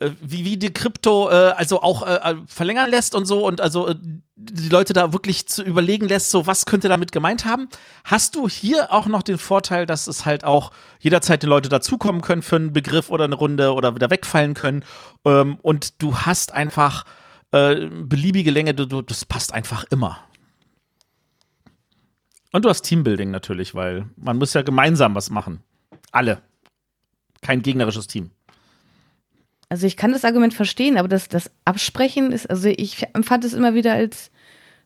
äh, wie, wie die Krypto äh, also auch äh, äh, verlängern lässt und so und also äh, die Leute da wirklich zu überlegen lässt, so was könnte damit gemeint haben. Hast du hier auch noch den Vorteil, dass es halt auch jederzeit die Leute dazukommen können für einen Begriff oder eine Runde oder wieder wegfallen können ähm, und du hast einfach äh, beliebige Länge, du, du, das passt einfach immer. Und du hast Teambuilding natürlich, weil man muss ja gemeinsam was machen. Alle kein gegnerisches Team. Also ich kann das Argument verstehen, aber das, das Absprechen ist, also ich empfand es immer wieder als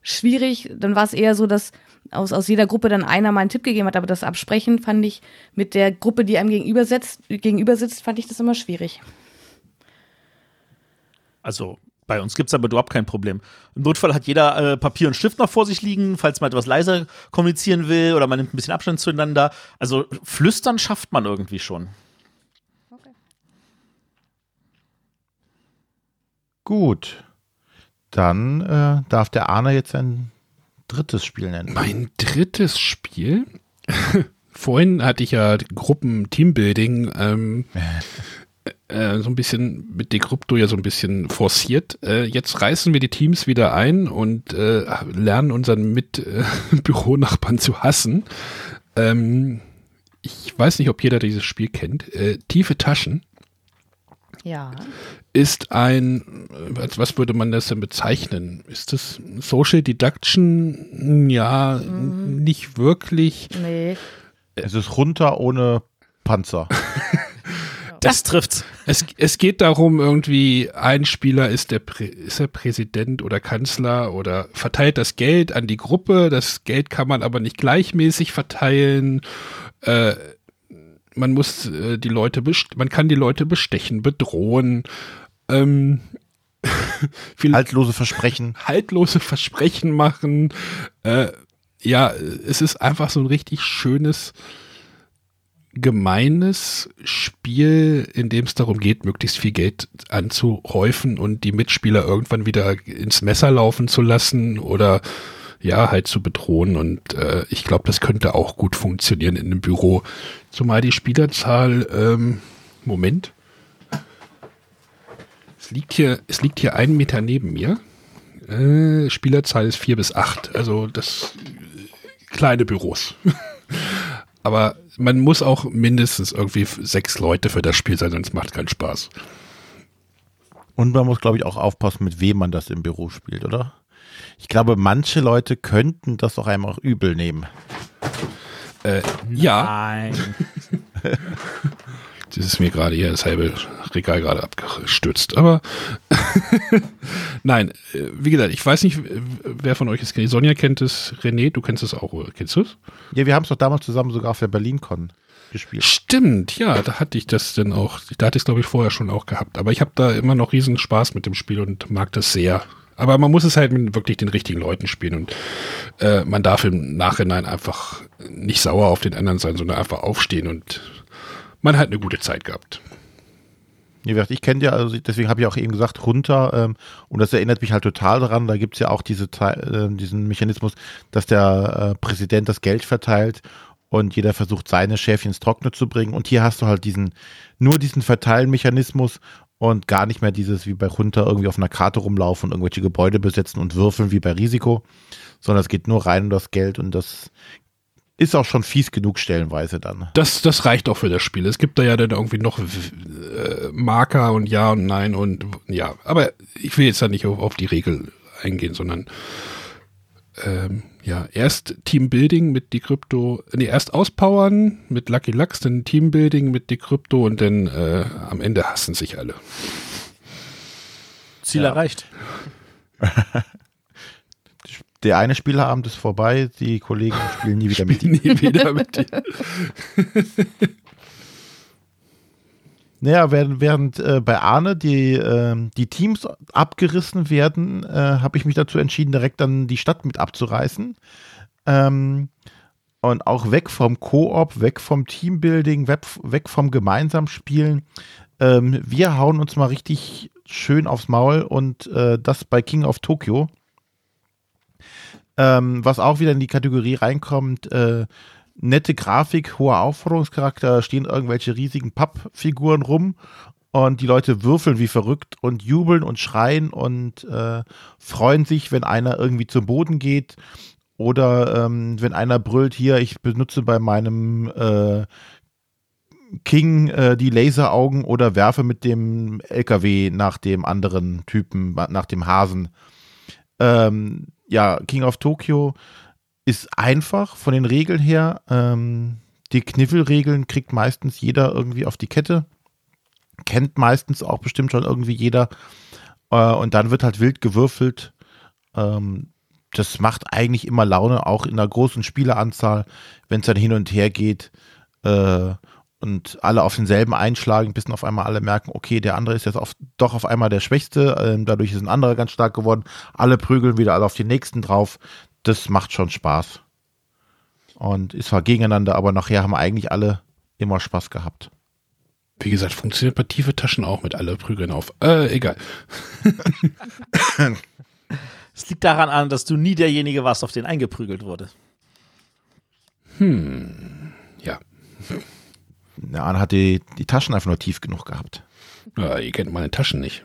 schwierig. Dann war es eher so, dass aus, aus jeder Gruppe dann einer mal einen Tipp gegeben hat, aber das Absprechen fand ich mit der Gruppe, die einem gegenüber sitzt, gegenüber sitzt fand ich das immer schwierig. Also bei uns gibt es aber überhaupt kein Problem. Im Notfall hat jeder äh, Papier und Stift noch vor sich liegen, falls man etwas leiser kommunizieren will oder man nimmt ein bisschen Abstand zueinander. Also flüstern schafft man irgendwie schon. Gut. Dann äh, darf der Arne jetzt ein drittes Spiel nennen. Mein drittes Spiel? Vorhin hatte ich ja Gruppen-Teambuilding ähm, äh, so ein bisschen mit Decrypto ja so ein bisschen forciert. Äh, jetzt reißen wir die Teams wieder ein und äh, lernen unseren Mitbüronachbarn zu hassen. Ähm, ich weiß nicht, ob jeder dieses Spiel kennt. Äh, Tiefe Taschen. Ja. Ist ein, was würde man das denn bezeichnen? Ist das Social Deduction? Ja, mhm. nicht wirklich. Nee. Es ist runter ohne Panzer. Das trifft's. Es, es geht darum, irgendwie, ein Spieler ist der, Prä ist der Präsident oder Kanzler oder verteilt das Geld an die Gruppe. Das Geld kann man aber nicht gleichmäßig verteilen. Äh, man muss äh, die Leute, man kann die Leute bestechen, bedrohen. Ähm, haltlose Versprechen. Haltlose Versprechen machen. Äh, ja, es ist einfach so ein richtig schönes, gemeines Spiel, in dem es darum geht, möglichst viel Geld anzuhäufen und die Mitspieler irgendwann wieder ins Messer laufen zu lassen oder ja, halt zu bedrohen. Und äh, ich glaube, das könnte auch gut funktionieren in einem Büro. Zumal die Spielerzahl, ähm, Moment. Es liegt hier, es liegt hier einen Meter neben mir. Äh, Spielerzahl ist vier bis acht. Also das äh, kleine Büros. Aber man muss auch mindestens irgendwie sechs Leute für das Spiel sein, sonst macht keinen Spaß. Und man muss, glaube ich, auch aufpassen, mit wem man das im Büro spielt, oder? Ich glaube, manche Leute könnten das auch einfach übel nehmen. Äh, ja. Nein. Das ist mir gerade hier das halbe Regal gerade abgestürzt. Aber nein, äh, wie gesagt, ich weiß nicht, wer von euch es kennt. Sonja kennt es, René, du kennst es auch, oder? Kennst du es? Ja, wir haben es doch damals zusammen sogar auf der BerlinCon gespielt. Stimmt, ja, da hatte ich das dann auch, da hatte ich es glaube ich vorher schon auch gehabt. Aber ich habe da immer noch riesen Spaß mit dem Spiel und mag das sehr. Aber man muss es halt mit wirklich den richtigen Leuten spielen und äh, man darf im Nachhinein einfach nicht sauer auf den anderen sein, sondern einfach aufstehen und man hat eine gute Zeit gehabt. Wie gesagt, ich kenne ja, also deswegen habe ich auch eben gesagt, runter, ähm, und das erinnert mich halt total daran, da gibt es ja auch diese, äh, diesen Mechanismus, dass der äh, Präsident das Geld verteilt und jeder versucht, seine Schäfchen ins Trockene zu bringen. Und hier hast du halt diesen, nur diesen Verteilmechanismus und gar nicht mehr dieses wie bei runter irgendwie auf einer Karte rumlaufen und irgendwelche Gebäude besetzen und würfeln wie bei Risiko, sondern es geht nur rein um das Geld und das ist auch schon fies genug stellenweise dann. Das, das reicht auch für das Spiel. Es gibt da ja dann irgendwie noch äh, Marker und Ja und Nein und ja, aber ich will jetzt da nicht auf die Regel eingehen, sondern ähm, ja, erst Teambuilding mit Decrypto, nee, erst auspowern mit Lucky Lux, dann Teambuilding mit Decrypto und dann äh, am Ende hassen sich alle. Ziel ja. erreicht. Der eine Spielabend ist vorbei, die Kollegen spielen nie wieder mit dir. nie wieder mit dir. Naja, während, während äh, bei Arne die, äh, die Teams abgerissen werden, äh, habe ich mich dazu entschieden, direkt dann die Stadt mit abzureißen. Ähm, und auch weg vom Koop, weg vom Teambuilding, weg, weg vom gemeinsam Spielen. Ähm, wir hauen uns mal richtig schön aufs Maul und äh, das bei King of Tokyo. Ähm, was auch wieder in die Kategorie reinkommt, äh, nette Grafik, hoher Aufforderungscharakter, stehen irgendwelche riesigen Pappfiguren rum und die Leute würfeln wie verrückt und jubeln und schreien und äh, freuen sich, wenn einer irgendwie zum Boden geht oder ähm, wenn einer brüllt, hier, ich benutze bei meinem äh, King äh, die Laseraugen oder werfe mit dem LKW nach dem anderen Typen, nach dem Hasen. Ähm, ja, King of Tokyo ist einfach von den Regeln her. Ähm, die Kniffelregeln kriegt meistens jeder irgendwie auf die Kette. Kennt meistens auch bestimmt schon irgendwie jeder. Äh, und dann wird halt wild gewürfelt. Ähm, das macht eigentlich immer Laune, auch in einer großen Spieleranzahl, wenn es dann hin und her geht. Äh, und alle auf denselben einschlagen, bis auf einmal alle merken, okay, der andere ist jetzt auf, doch auf einmal der Schwächste, ähm, dadurch ist ein anderer ganz stark geworden. Alle prügeln wieder alle auf den nächsten drauf das macht schon Spaß. Und ist zwar gegeneinander, aber nachher haben eigentlich alle immer Spaß gehabt. Wie gesagt, funktioniert bei tiefe Taschen auch mit alle Prügeln auf. Äh, egal. Es liegt daran an, dass du nie derjenige warst, auf den eingeprügelt wurde. Hm, ja. Der Arne hat die, die Taschen einfach nur tief genug gehabt. Ja, ihr kennt meine Taschen nicht.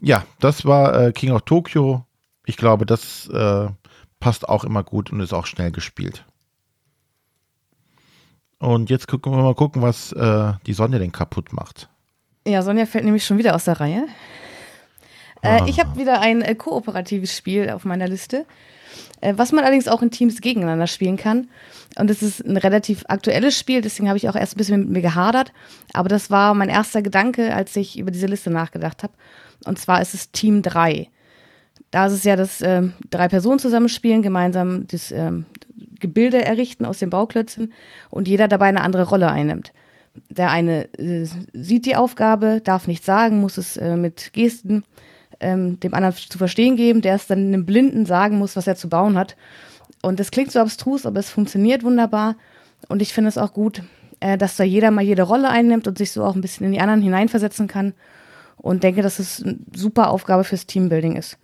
Ja, das war äh, King of Tokyo. Ich glaube, das äh, passt auch immer gut und ist auch schnell gespielt. Und jetzt gucken wir mal gucken, was äh, die Sonja denn kaputt macht. Ja, Sonja fällt nämlich schon wieder aus der Reihe. Äh, ah. Ich habe wieder ein äh, kooperatives Spiel auf meiner Liste, äh, was man allerdings auch in Teams gegeneinander spielen kann. Und es ist ein relativ aktuelles Spiel, deswegen habe ich auch erst ein bisschen mit mir gehadert. Aber das war mein erster Gedanke, als ich über diese Liste nachgedacht habe. Und zwar ist es Team 3. Da ist es ja, dass äh, drei Personen zusammenspielen, gemeinsam das äh, Gebilde errichten aus den Bauklötzen und jeder dabei eine andere Rolle einnimmt. Der eine äh, sieht die Aufgabe, darf nichts sagen, muss es äh, mit Gesten ähm, dem anderen zu verstehen geben, der es dann einem Blinden sagen muss, was er zu bauen hat. Und das klingt so abstrus, aber es funktioniert wunderbar. Und ich finde es auch gut, äh, dass da jeder mal jede Rolle einnimmt und sich so auch ein bisschen in die anderen hineinversetzen kann und denke, dass es eine super Aufgabe fürs Teambuilding ist.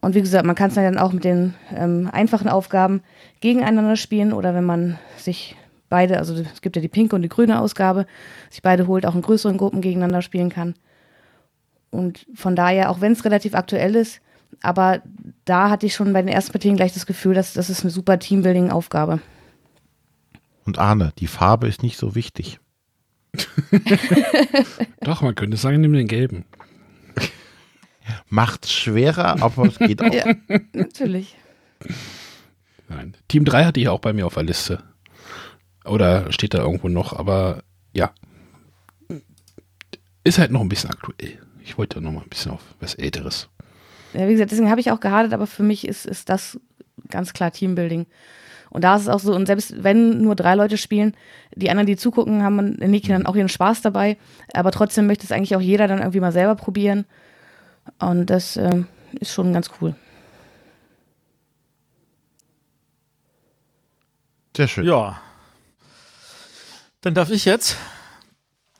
Und wie gesagt, man kann es dann auch mit den ähm, einfachen Aufgaben gegeneinander spielen oder wenn man sich beide, also es gibt ja die pinke und die grüne Ausgabe, sich beide holt, auch in größeren Gruppen gegeneinander spielen kann. Und von daher, auch wenn es relativ aktuell ist, aber da hatte ich schon bei den ersten Partien gleich das Gefühl, dass das ist eine super Teambuilding-Aufgabe. Und Arne, die Farbe ist nicht so wichtig. Doch, man könnte sagen, nimm den gelben. Macht's schwerer, aber es geht auch. Ja, natürlich. Nein. Team 3 hatte ich auch bei mir auf der Liste. Oder steht da irgendwo noch, aber ja. Ist halt noch ein bisschen aktuell. Ich wollte noch mal ein bisschen auf was Älteres. Ja, wie gesagt, deswegen habe ich auch gehadet, aber für mich ist, ist das ganz klar Teambuilding. Und da ist es auch so, und selbst wenn nur drei Leute spielen, die anderen, die zugucken, haben in Niki dann auch ihren Spaß dabei. Aber trotzdem möchte es eigentlich auch jeder dann irgendwie mal selber probieren. Und das äh, ist schon ganz cool. Sehr schön. Ja. Dann darf ich jetzt.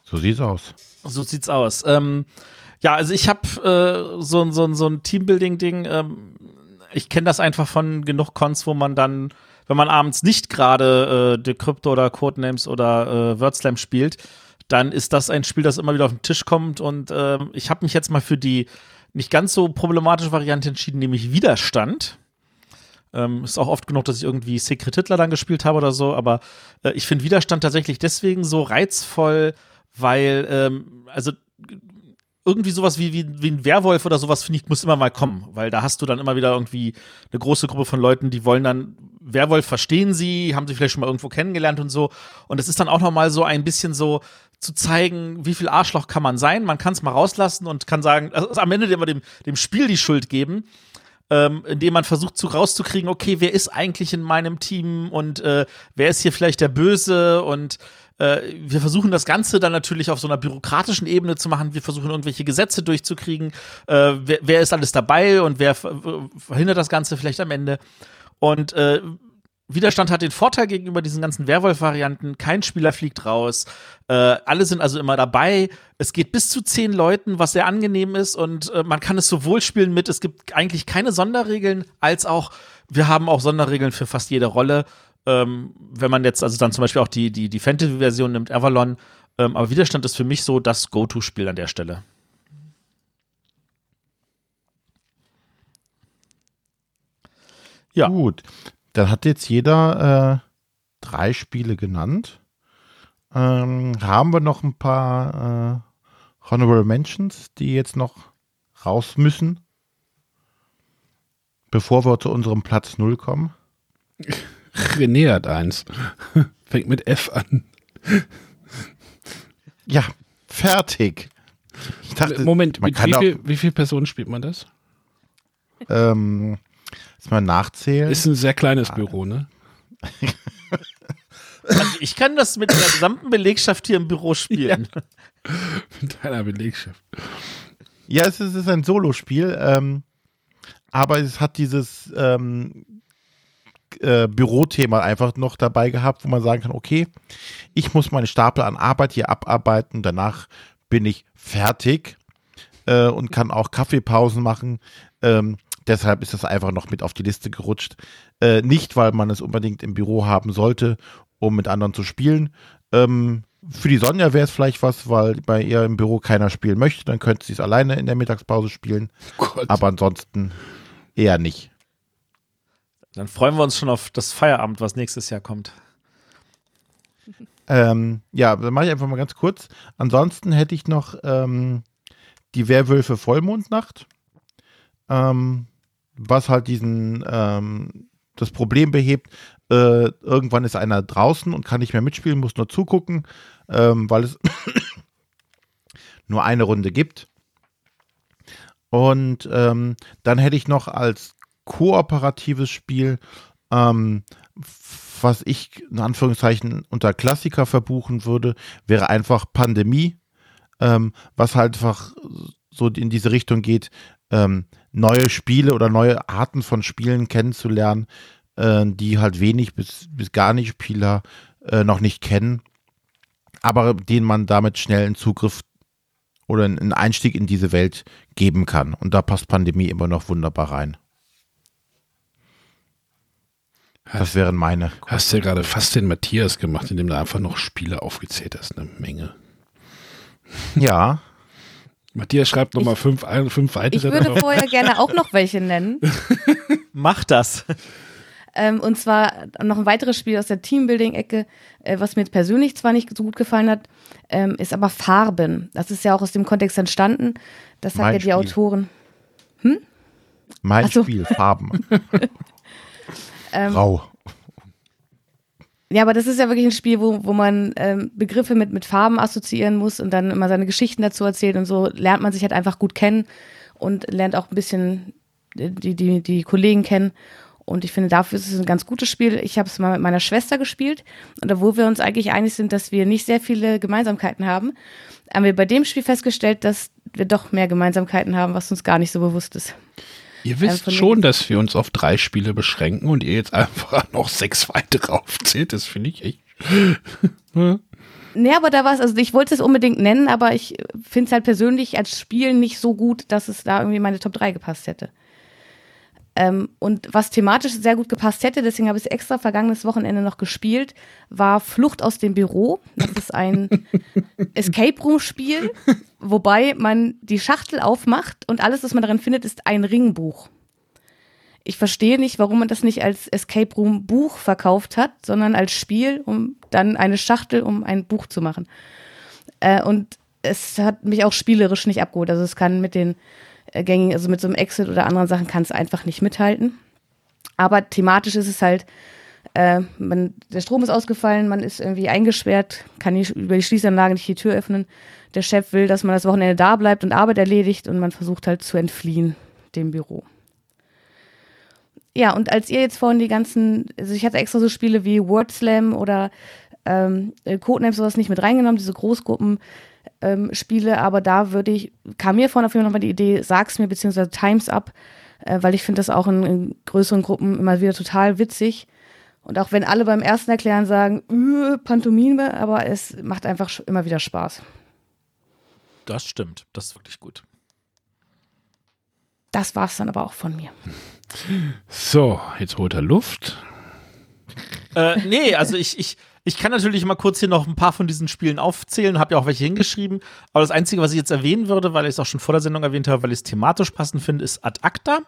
So sieht's aus. So sieht's aus. Ähm, ja, also ich habe äh, so, so, so ein Teambuilding-Ding. Ähm, ich kenne das einfach von genug Cons, wo man dann, wenn man abends nicht gerade äh, Decrypto oder Codenames oder äh, WordSlam spielt, dann ist das ein Spiel, das immer wieder auf den Tisch kommt. Und äh, ich habe mich jetzt mal für die nicht ganz so problematische Variante entschieden, nämlich Widerstand. Ähm, ist auch oft genug, dass ich irgendwie Secret Hitler dann gespielt habe oder so, aber äh, ich finde Widerstand tatsächlich deswegen so reizvoll, weil, ähm, also irgendwie sowas wie, wie, wie ein Werwolf oder sowas, finde ich, muss immer mal kommen, weil da hast du dann immer wieder irgendwie eine große Gruppe von Leuten, die wollen dann Werwolf verstehen sie, haben sie vielleicht schon mal irgendwo kennengelernt und so. Und es ist dann auch noch mal so ein bisschen so zu zeigen, wie viel Arschloch kann man sein. Man kann es mal rauslassen und kann sagen, also am Ende immer dem, dem Spiel die Schuld geben ähm, indem man versucht zu rauszukriegen, okay, wer ist eigentlich in meinem Team und äh, wer ist hier vielleicht der Böse und äh, wir versuchen das Ganze dann natürlich auf so einer bürokratischen Ebene zu machen. Wir versuchen irgendwelche Gesetze durchzukriegen. Äh, wer, wer ist alles dabei und wer verhindert das Ganze vielleicht am Ende? Und äh, Widerstand hat den Vorteil gegenüber diesen ganzen Werwolf-Varianten. Kein Spieler fliegt raus. Äh, alle sind also immer dabei. Es geht bis zu zehn Leuten, was sehr angenehm ist. Und äh, man kann es sowohl spielen mit, es gibt eigentlich keine Sonderregeln, als auch, wir haben auch Sonderregeln für fast jede Rolle. Ähm, wenn man jetzt also dann zum Beispiel auch die, die, die Fantasy-Version nimmt, Avalon. Ähm, aber Widerstand ist für mich so das Go-To-Spiel an der Stelle. Ja. Gut. Dann hat jetzt jeder äh, drei Spiele genannt. Ähm, haben wir noch ein paar äh, Honorable Mentions, die jetzt noch raus müssen, bevor wir zu unserem Platz 0 kommen? René hat eins. Fängt mit F an. Ja, fertig. Ich dachte, Moment, mit wie, viel, wie viele Personen spielt man das? Ähm, Jetzt mal nachzählen. Ist ein sehr kleines Büro, ne? Also ich kann das mit der gesamten Belegschaft hier im Büro spielen. Ja. Mit deiner Belegschaft. Ja, es ist, es ist ein Solospiel, ähm, aber es hat dieses ähm, äh, Bürothema einfach noch dabei gehabt, wo man sagen kann, okay, ich muss meine Stapel an Arbeit hier abarbeiten, danach bin ich fertig äh, und kann auch Kaffeepausen machen. Ähm, Deshalb ist das einfach noch mit auf die Liste gerutscht. Äh, nicht, weil man es unbedingt im Büro haben sollte, um mit anderen zu spielen. Ähm, für die Sonja wäre es vielleicht was, weil bei ihr im Büro keiner spielen möchte. Dann könnte sie es alleine in der Mittagspause spielen. Oh Aber ansonsten eher nicht. Dann freuen wir uns schon auf das Feierabend, was nächstes Jahr kommt. Ähm, ja, dann mache ich einfach mal ganz kurz. Ansonsten hätte ich noch ähm, die Werwölfe Vollmondnacht. Ähm, was halt diesen ähm, das Problem behebt, äh, irgendwann ist einer draußen und kann nicht mehr mitspielen, muss nur zugucken, ähm, weil es nur eine Runde gibt. Und ähm, dann hätte ich noch als kooperatives Spiel, ähm, was ich in Anführungszeichen unter Klassiker verbuchen würde, wäre einfach Pandemie, ähm, was halt einfach so in diese Richtung geht, ähm, neue Spiele oder neue Arten von Spielen kennenzulernen, äh, die halt wenig bis, bis gar nicht Spieler äh, noch nicht kennen, aber denen man damit schnell einen Zugriff oder einen Einstieg in diese Welt geben kann. Und da passt Pandemie immer noch wunderbar rein. Das wären meine. Hast du ja gerade fast den Matthias gemacht, indem du einfach noch Spiele aufgezählt hast. Eine Menge. Ja. Matthias schreibt nochmal fünf, fünf weitere. Ich würde vorher gerne auch noch welche nennen. Mach das. Ähm, und zwar noch ein weiteres Spiel aus der Teambuilding-Ecke, äh, was mir persönlich zwar nicht so gut gefallen hat, ähm, ist aber Farben. Das ist ja auch aus dem Kontext entstanden. Das hat ja die Spiel. Autoren. Hm? Mein so. Spiel, Farben. ähm, Grau. Ja, aber das ist ja wirklich ein Spiel, wo, wo man ähm, Begriffe mit, mit Farben assoziieren muss und dann immer seine Geschichten dazu erzählt und so lernt man sich halt einfach gut kennen und lernt auch ein bisschen die, die, die Kollegen kennen. Und ich finde, dafür ist es ein ganz gutes Spiel. Ich habe es mal mit meiner Schwester gespielt und da, wo wir uns eigentlich einig sind, dass wir nicht sehr viele Gemeinsamkeiten haben, haben wir bei dem Spiel festgestellt, dass wir doch mehr Gemeinsamkeiten haben, was uns gar nicht so bewusst ist. Ihr wisst schon, dass wir uns auf drei Spiele beschränken und ihr jetzt einfach noch sechs weitere aufzählt. Das finde ich echt. Nee, aber da war es, also ich wollte es unbedingt nennen, aber ich finde es halt persönlich als Spiel nicht so gut, dass es da irgendwie meine Top 3 gepasst hätte. Ähm, und was thematisch sehr gut gepasst hätte, deswegen habe ich es extra vergangenes Wochenende noch gespielt, war Flucht aus dem Büro. Das ist ein Escape Room Spiel, wobei man die Schachtel aufmacht und alles, was man darin findet, ist ein Ringbuch. Ich verstehe nicht, warum man das nicht als Escape Room Buch verkauft hat, sondern als Spiel, um dann eine Schachtel, um ein Buch zu machen. Äh, und es hat mich auch spielerisch nicht abgeholt. Also es kann mit den gängigen, also mit so einem Exit oder anderen Sachen kann es einfach nicht mithalten. Aber thematisch ist es halt, äh, man, der Strom ist ausgefallen, man ist irgendwie eingesperrt, kann die, über die Schließanlage nicht die Tür öffnen. Der Chef will, dass man das Wochenende da bleibt und Arbeit erledigt und man versucht halt zu entfliehen dem Büro. Ja, und als ihr jetzt vorhin die ganzen, also ich hatte extra so Spiele wie Word Slam oder ähm, Codenames sowas nicht mit reingenommen, diese Großgruppen, ähm, Spiele, aber da würde ich, kam mir vorhin auf jeden Fall nochmal die Idee, sag's mir, beziehungsweise Times Up, äh, weil ich finde das auch in, in, größeren Gruppen immer wieder total witzig. Und auch wenn alle beim ersten Erklären sagen, äh, Pantomime, aber es macht einfach immer wieder Spaß. Das stimmt, das ist wirklich gut. Das war's dann aber auch von mir. So, jetzt holt er Luft. Äh, nee, also ich, ich, ich kann natürlich mal kurz hier noch ein paar von diesen Spielen aufzählen, habe ja auch welche hingeschrieben. Aber das Einzige, was ich jetzt erwähnen würde, weil ich es auch schon vor der Sendung erwähnt habe, weil ich es thematisch passend finde, ist Ad Acta.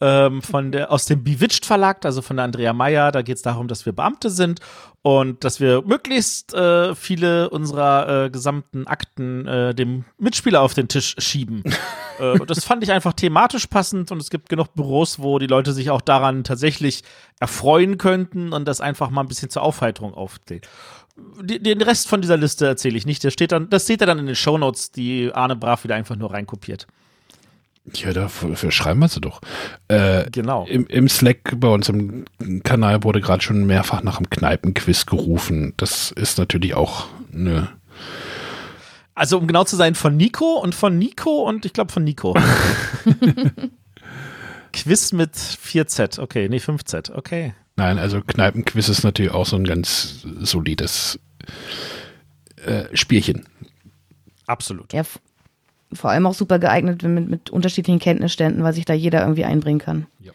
Ähm, von der, aus dem Bewitched Verlag, also von der Andrea Meyer. Da geht es darum, dass wir Beamte sind und dass wir möglichst äh, viele unserer äh, gesamten Akten äh, dem Mitspieler auf den Tisch schieben. äh, das fand ich einfach thematisch passend und es gibt genug Büros, wo die Leute sich auch daran tatsächlich erfreuen könnten und das einfach mal ein bisschen zur Aufheiterung aufklärt. Den Rest von dieser Liste erzähle ich nicht. Der steht dann, das seht ihr dann in den Shownotes, die Arne Brav wieder einfach nur reinkopiert. Ja, dafür schreiben wir sie doch. Äh, genau. Im, Im, Slack bei uns im Kanal wurde gerade schon mehrfach nach einem Kneipenquiz gerufen. Das ist natürlich auch eine. Also, um genau zu sein, von Nico und von Nico und ich glaube von Nico. Quiz mit 4Z, okay, nee, 5Z, okay. Nein, also Kneipenquiz ist natürlich auch so ein ganz solides äh, Spielchen. Absolut. Ja, vor allem auch super geeignet mit, mit unterschiedlichen Kenntnisständen, weil sich da jeder irgendwie einbringen kann. Ja.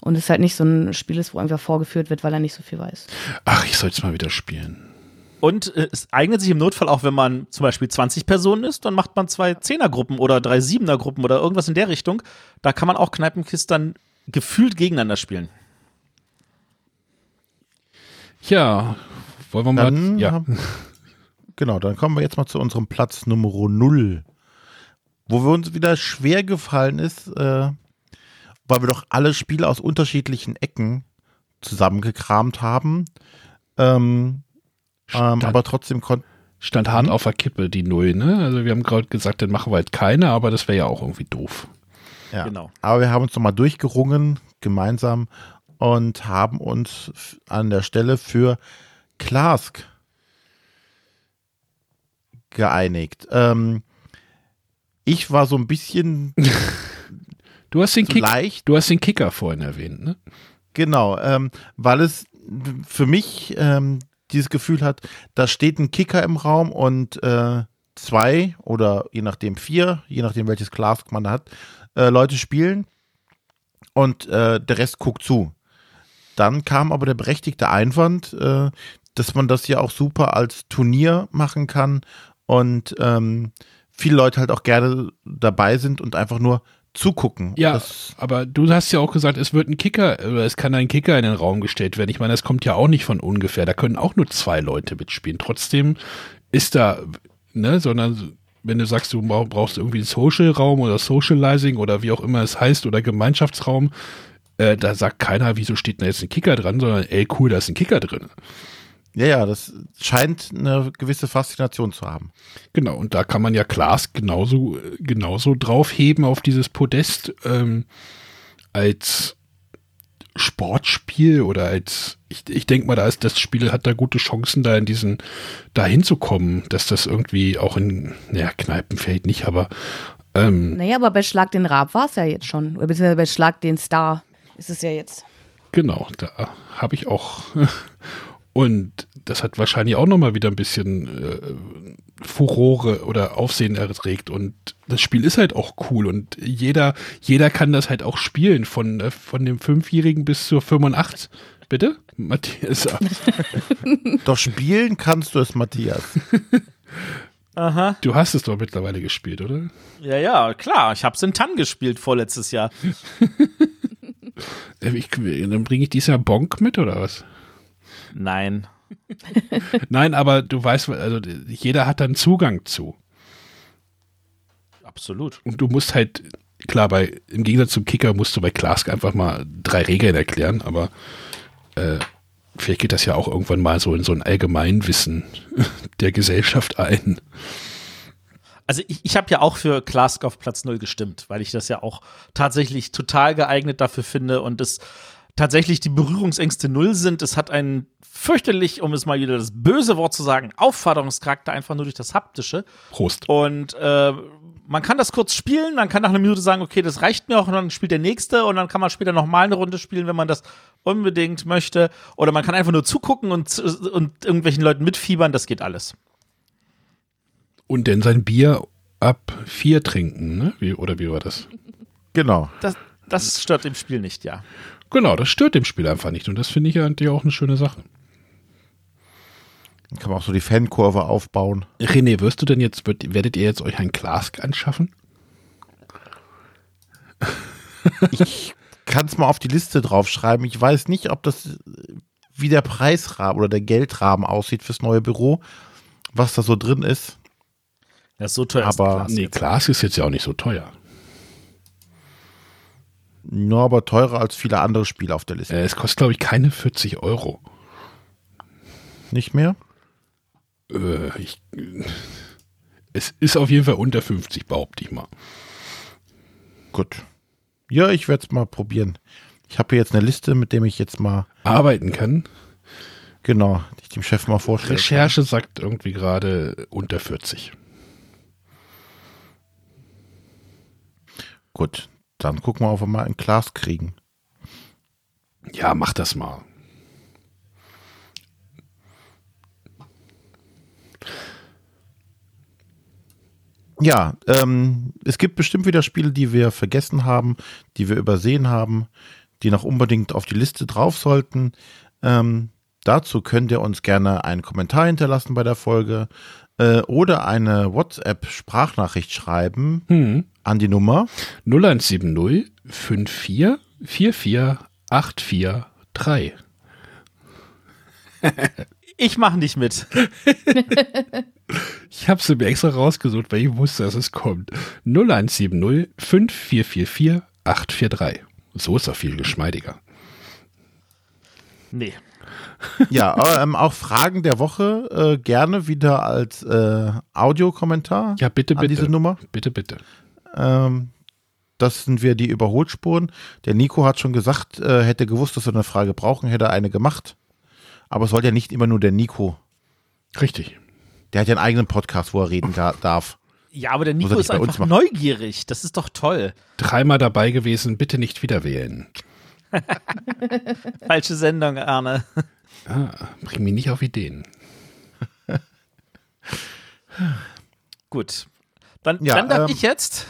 Und es halt nicht so ein Spiel ist, wo einfach vorgeführt wird, weil er nicht so viel weiß. Ach, ich soll es mal wieder spielen. Und äh, es eignet sich im Notfall auch, wenn man zum Beispiel 20 Personen ist, dann macht man zwei Zehnergruppen oder drei Siebenergruppen oder irgendwas in der Richtung. Da kann man auch Kneipenkiss dann gefühlt gegeneinander spielen. Ja, wollen wir mal. Dann, ja. Genau, dann kommen wir jetzt mal zu unserem Platz Nummer 0 wo wir uns wieder schwer gefallen ist, äh, weil wir doch alle Spiele aus unterschiedlichen Ecken zusammengekramt haben. Ähm, ähm, aber trotzdem konnten. Stand hart mhm. auf der Kippe, die Null, ne? Also wir haben gerade gesagt, dann machen wir halt keine, aber das wäre ja auch irgendwie doof. Ja, genau. Aber wir haben uns nochmal durchgerungen, gemeinsam, und haben uns an der Stelle für Klask geeinigt. Ähm, ich war so ein bisschen. du, hast den Kick, leicht. du hast den Kicker vorhin erwähnt, ne? Genau, ähm, weil es für mich ähm, dieses Gefühl hat, da steht ein Kicker im Raum und äh, zwei oder je nachdem vier, je nachdem welches Glas man hat, äh, Leute spielen und äh, der Rest guckt zu. dann kam aber der berechtigte Einwand, äh, dass man das ja auch super als Turnier machen kann und ähm, viele Leute halt auch gerne dabei sind und einfach nur zugucken. Ja, das aber du hast ja auch gesagt, es wird ein Kicker, oder es kann ein Kicker in den Raum gestellt werden. Ich meine, das kommt ja auch nicht von ungefähr. Da können auch nur zwei Leute mitspielen. Trotzdem ist da, ne, sondern wenn du sagst, du brauchst irgendwie einen Social-Raum oder Socializing oder wie auch immer es heißt oder Gemeinschaftsraum, äh, da sagt keiner, wieso steht da jetzt ein Kicker dran, sondern ey, cool, da ist ein Kicker drin. Ja, ja, das scheint eine gewisse Faszination zu haben. Genau, und da kann man ja Klaas genauso, genauso draufheben auf dieses Podest ähm, als Sportspiel oder als, ich, ich denke mal, da ist das Spiel hat da gute Chancen, da in diesen, da hinzukommen, dass das irgendwie auch in, naja, Kneipen fällt nicht, aber ähm, Naja, aber bei Schlag den Rab war es ja jetzt schon. Oder beziehungsweise bei Schlag den Star ist es ja jetzt. Genau, da habe ich auch und das hat wahrscheinlich auch nochmal wieder ein bisschen äh, Furore oder Aufsehen erregt. Und das Spiel ist halt auch cool und jeder, jeder kann das halt auch spielen, von, äh, von dem Fünfjährigen bis zur 85. Bitte? Matthias. doch spielen kannst du es, Matthias. Aha. Du hast es doch mittlerweile gespielt, oder? Ja, ja, klar. Ich habe es in Tann gespielt vorletztes Jahr. ich, dann bringe ich dieses Jahr Bonk mit, oder was? Nein. Nein, aber du weißt, also jeder hat dann Zugang zu. Absolut. Und du musst halt, klar, bei, im Gegensatz zum Kicker musst du bei Klask einfach mal drei Regeln erklären, aber äh, vielleicht geht das ja auch irgendwann mal so in so ein Allgemeinwissen der Gesellschaft ein. Also ich, ich habe ja auch für Klask auf Platz 0 gestimmt, weil ich das ja auch tatsächlich total geeignet dafür finde und es tatsächlich die Berührungsängste null sind. Es hat einen fürchterlich, um es mal wieder das böse Wort zu sagen, Aufforderungscharakter einfach nur durch das Haptische. Prost. Und äh, man kann das kurz spielen, man kann nach einer Minute sagen, okay, das reicht mir auch, und dann spielt der nächste und dann kann man später nochmal eine Runde spielen, wenn man das unbedingt möchte. Oder man kann einfach nur zugucken und, und irgendwelchen Leuten mitfiebern, das geht alles. Und denn sein Bier ab vier trinken, ne? Wie, oder wie war das? Genau. Das, das stört im Spiel nicht, ja. Genau, das stört dem Spiel einfach nicht. Und das finde ich eigentlich auch eine schöne Sache. Dann kann man auch so die Fankurve aufbauen. René, wirst du denn jetzt, wird, werdet ihr jetzt euch ein Glask anschaffen? ich kann es mal auf die Liste draufschreiben. Ich weiß nicht, ob das wie der Preisrahmen oder der Geldrahmen aussieht fürs neue Büro, was da so drin ist. Ja, so teuer Aber ist nee, Glas ist jetzt ja auch nicht so teuer. Nur aber teurer als viele andere Spiele auf der Liste. Äh, es kostet, glaube ich, keine 40 Euro. Nicht mehr? Äh, ich, es ist auf jeden Fall unter 50, behaupte ich mal. Gut. Ja, ich werde es mal probieren. Ich habe hier jetzt eine Liste, mit dem ich jetzt mal arbeiten kann. Genau, die ich dem Chef mal vorstelle. Recherche sagt irgendwie gerade unter 40. Gut, dann gucken wir, ob wir mal ein Glas kriegen. Ja, mach das mal. Ja, ähm, es gibt bestimmt wieder Spiele, die wir vergessen haben, die wir übersehen haben, die noch unbedingt auf die Liste drauf sollten. Ähm, dazu könnt ihr uns gerne einen Kommentar hinterlassen bei der Folge äh, oder eine WhatsApp-Sprachnachricht schreiben hm. an die Nummer 0170 54 44 843. ich mache nicht mit. ich habe sie mir extra rausgesucht, weil ich wusste, dass es kommt. 0170 5444 843. So ist er viel geschmeidiger. Nee. Ja, ähm, auch Fragen der Woche äh, gerne wieder als äh, Audiokommentar. Ja, bitte, bitte. diese Nummer. Bitte, bitte. Ähm, das sind wir die Überholspuren. Der Nico hat schon gesagt, äh, hätte gewusst, dass wir eine Frage brauchen, hätte er eine gemacht. Aber es soll ja nicht immer nur der Nico. Richtig. Der hat ja einen eigenen Podcast, wo er reden darf. Ja, aber der Nico ist einfach neugierig. Das ist doch toll. Dreimal dabei gewesen, bitte nicht wieder wählen. Falsche Sendung, Arne. Ah, bring mich nicht auf Ideen. Gut. Dann, ja, dann darf ähm, ich jetzt.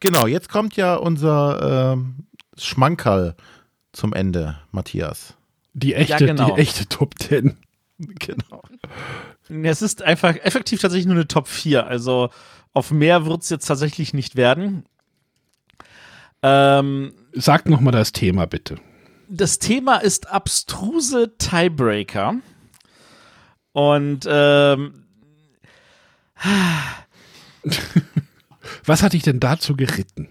Genau, jetzt kommt ja unser äh, Schmankerl zum Ende, Matthias. Die echte, ja, genau. die echte Top 10. Genau. Es ist einfach effektiv tatsächlich nur eine Top 4. Also auf mehr wird es jetzt tatsächlich nicht werden. Ähm, Sag nochmal das Thema bitte. Das Thema ist abstruse Tiebreaker. Und ähm, Was hat dich denn dazu geritten?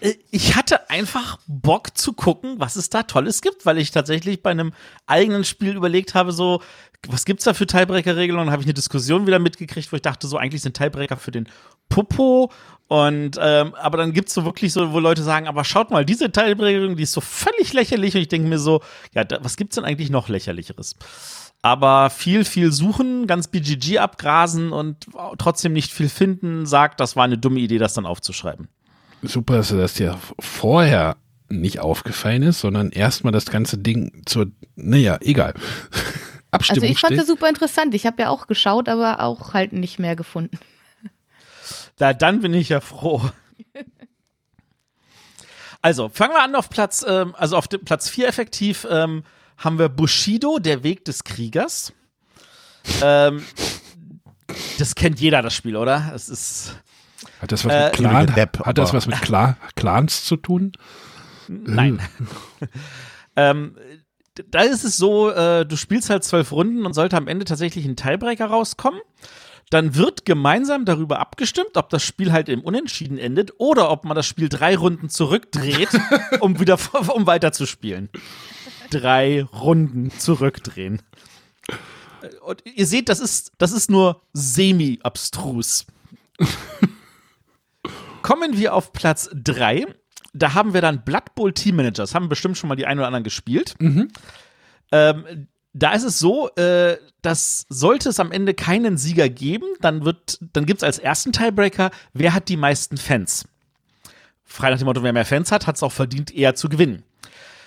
Äh, ich hatte einfach Bock zu gucken, was es da Tolles gibt, weil ich tatsächlich bei einem eigenen Spiel überlegt habe, so, was gibt's da für Tiebreaker-Regelungen? Dann habe ich eine Diskussion wieder mitgekriegt, wo ich dachte, so eigentlich sind Tiebreaker für den Popo. Und ähm, aber dann gibt's so wirklich so, wo Leute sagen, aber schaut mal, diese Tiebreaker, die ist so völlig lächerlich. Und ich denke mir so, ja, da, was gibt's denn eigentlich noch lächerlicheres? Aber viel, viel suchen, ganz BGG abgrasen und trotzdem nicht viel finden, sagt, das war eine dumme Idee, das dann aufzuschreiben. Super, dass das dir vorher nicht aufgefallen ist, sondern erstmal das ganze Ding zur, naja, egal. Abstimmung also ich fand das super interessant. Ich habe ja auch geschaut, aber auch halt nicht mehr gefunden. Da, dann bin ich ja froh. Also, fangen wir an auf Platz, ähm, also auf Platz 4 effektiv ähm, haben wir Bushido, der Weg des Kriegers. ähm, das kennt jeder, das Spiel, oder? Es ist. Hat das was mit, äh, Clan, hat das was mit Clan, Clans zu tun? Nein. ähm, da ist es so, äh, du spielst halt zwölf Runden und sollte am Ende tatsächlich ein Tiebreaker rauskommen. Dann wird gemeinsam darüber abgestimmt, ob das Spiel halt im Unentschieden endet oder ob man das Spiel drei Runden zurückdreht, um wieder um weiterzuspielen. Drei Runden zurückdrehen. Und ihr seht, das ist, das ist nur semi-abstrus. Kommen wir auf Platz drei da haben wir dann Blood Bowl Team Managers, haben bestimmt schon mal die einen oder anderen gespielt. Mhm. Ähm, da ist es so, äh, dass sollte es am Ende keinen Sieger geben, dann wird, dann gibt es als ersten Tiebreaker, wer hat die meisten Fans? Frei nach dem Motto, wer mehr Fans hat, hat es auch verdient, eher zu gewinnen.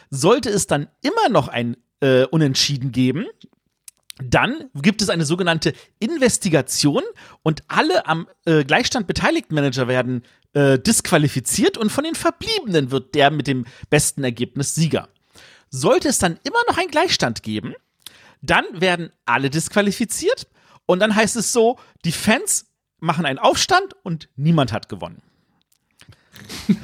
Sollte es dann immer noch ein äh, Unentschieden geben, dann gibt es eine sogenannte Investigation und alle am äh, Gleichstand beteiligten Manager werden äh, disqualifiziert und von den Verbliebenen wird der mit dem besten Ergebnis Sieger. Sollte es dann immer noch einen Gleichstand geben, dann werden alle disqualifiziert und dann heißt es so, die Fans machen einen Aufstand und niemand hat gewonnen.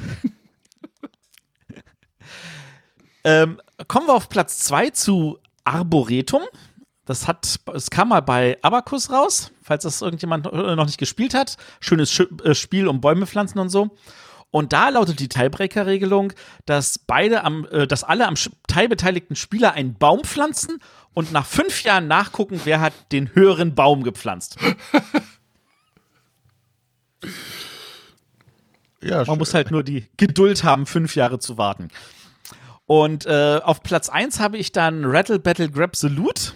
ähm, kommen wir auf Platz 2 zu Arboretum. Das hat, es kam mal bei Abacus raus, falls das irgendjemand noch nicht gespielt hat. Schönes äh, Spiel um Bäume pflanzen und so. Und da lautet die Teilbreaker-Regelung, dass beide am, äh, dass alle am teilbeteiligten Spieler einen Baum pflanzen und nach fünf Jahren nachgucken, wer hat den höheren Baum gepflanzt. ja, Man muss halt nur die Geduld haben, fünf Jahre zu warten. Und äh, auf Platz 1 habe ich dann Rattle Battle Grab Salute.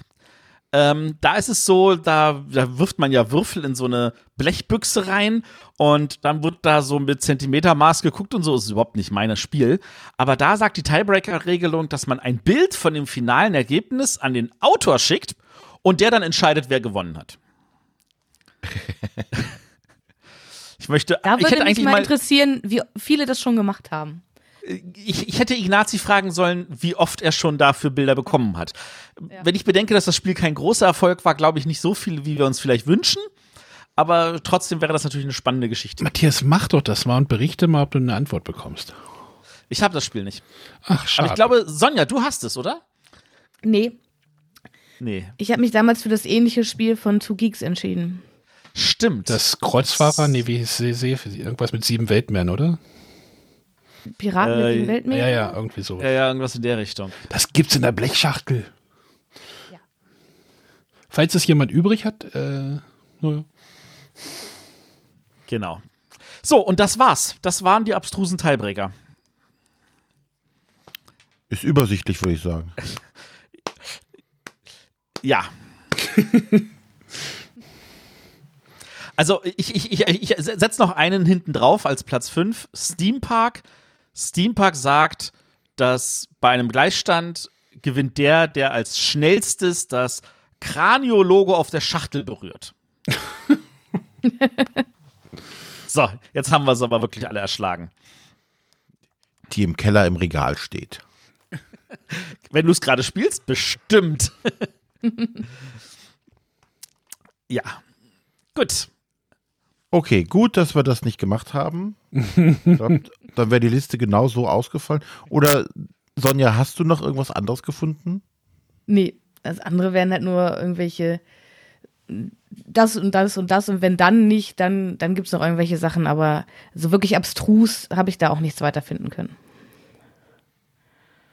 Ähm, da ist es so, da, da wirft man ja Würfel in so eine Blechbüchse rein und dann wird da so mit Zentimetermaß geguckt und so. Ist überhaupt nicht mein Spiel. Aber da sagt die Tiebreaker-Regelung, dass man ein Bild von dem finalen Ergebnis an den Autor schickt und der dann entscheidet, wer gewonnen hat. ich möchte. Da würde ich hätte mich mal interessieren, wie viele das schon gemacht haben ich, ich hätte Ignazi fragen sollen, wie oft er schon dafür Bilder bekommen hat. Ja. Wenn ich bedenke, dass das Spiel kein großer Erfolg war, glaube ich nicht so viel, wie wir uns vielleicht wünschen. Aber trotzdem wäre das natürlich eine spannende Geschichte. Matthias, mach doch das mal und berichte mal, ob du eine Antwort bekommst. Ich habe das Spiel nicht. Ach, schade. Aber ich glaube, Sonja, du hast es, oder? Nee. Nee. Ich habe mich damals für das ähnliche Spiel von Two Geeks entschieden. Stimmt. Das Kreuzfahrer, nee, wie ist irgendwas mit sieben Weltmeeren, oder? Piraten äh, mit dem Weltmeer? Ja, ja, irgendwie so. Ja, ja, irgendwas in der Richtung. Das gibt's in der Blechschachtel. Ja. Falls es jemand übrig hat, äh, naja. Genau. So, und das war's. Das waren die abstrusen Teilbrecher. Ist übersichtlich, würde ich sagen. ja. also, ich, ich, ich, ich setze noch einen hinten drauf als Platz 5. Steam Park Steampark sagt, dass bei einem Gleichstand gewinnt der, der als schnellstes das Kranio-Logo auf der Schachtel berührt. so, jetzt haben wir es aber wirklich alle erschlagen. Die im Keller im Regal steht. Wenn du es gerade spielst, bestimmt. ja. Gut. Okay, gut, dass wir das nicht gemacht haben. glaub, dann wäre die Liste genau so ausgefallen. Oder Sonja, hast du noch irgendwas anderes gefunden? Nee, das andere wären halt nur irgendwelche das und das und das und wenn dann nicht, dann, dann gibt es noch irgendwelche Sachen, aber so wirklich abstrus habe ich da auch nichts weiter finden können.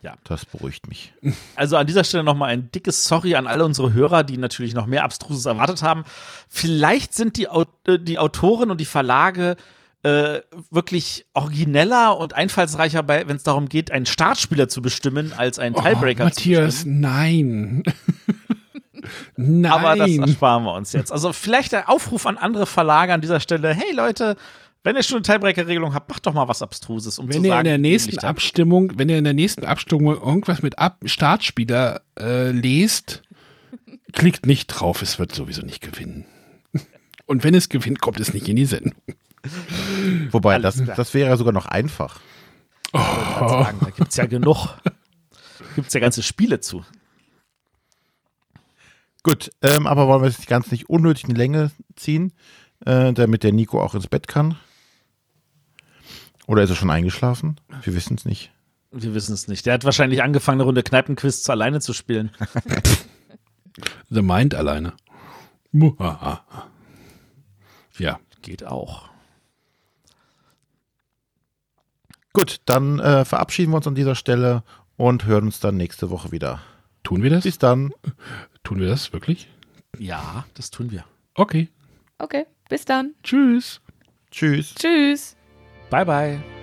Ja. Das beruhigt mich. Also an dieser Stelle nochmal ein dickes Sorry an alle unsere Hörer, die natürlich noch mehr Abstruses erwartet haben. Vielleicht sind die, äh, die Autoren und die Verlage äh, wirklich origineller und einfallsreicher, wenn es darum geht, einen Startspieler zu bestimmen, als einen oh, Tiebreaker Matthias, zu bestimmen. nein. nein. Aber das ersparen wir uns jetzt. Also vielleicht der Aufruf an andere Verlage an dieser Stelle. Hey Leute, wenn ihr schon eine Tiebreaker-Regelung habt, macht doch mal was Abstruses, um wenn zu ihr in der nächsten Abstimmung, wenn ihr in der nächsten Abstimmung irgendwas mit Ab Startspieler äh, lest, klickt nicht drauf, es wird sowieso nicht gewinnen. Und wenn es gewinnt, kommt es nicht in die Sendung. Wobei, das, das wäre sogar noch einfach. Oh. Sagen, da gibt es ja genug. Gibt es ja ganze Spiele zu. Gut, ähm, aber wollen wir es ganz nicht unnötig in Länge ziehen, äh, damit der Nico auch ins Bett kann? Oder ist er schon eingeschlafen? Wir wissen es nicht. Wir wissen es nicht. Der hat wahrscheinlich angefangen, eine Runde Kneipenquiz alleine zu spielen. The Mind alleine. Ja, geht auch. Gut, dann äh, verabschieden wir uns an dieser Stelle und hören uns dann nächste Woche wieder. Tun wir das? Bis dann. Tun wir das wirklich? Ja, das tun wir. Okay. Okay, bis dann. Tschüss. Tschüss. Tschüss. Bye, bye.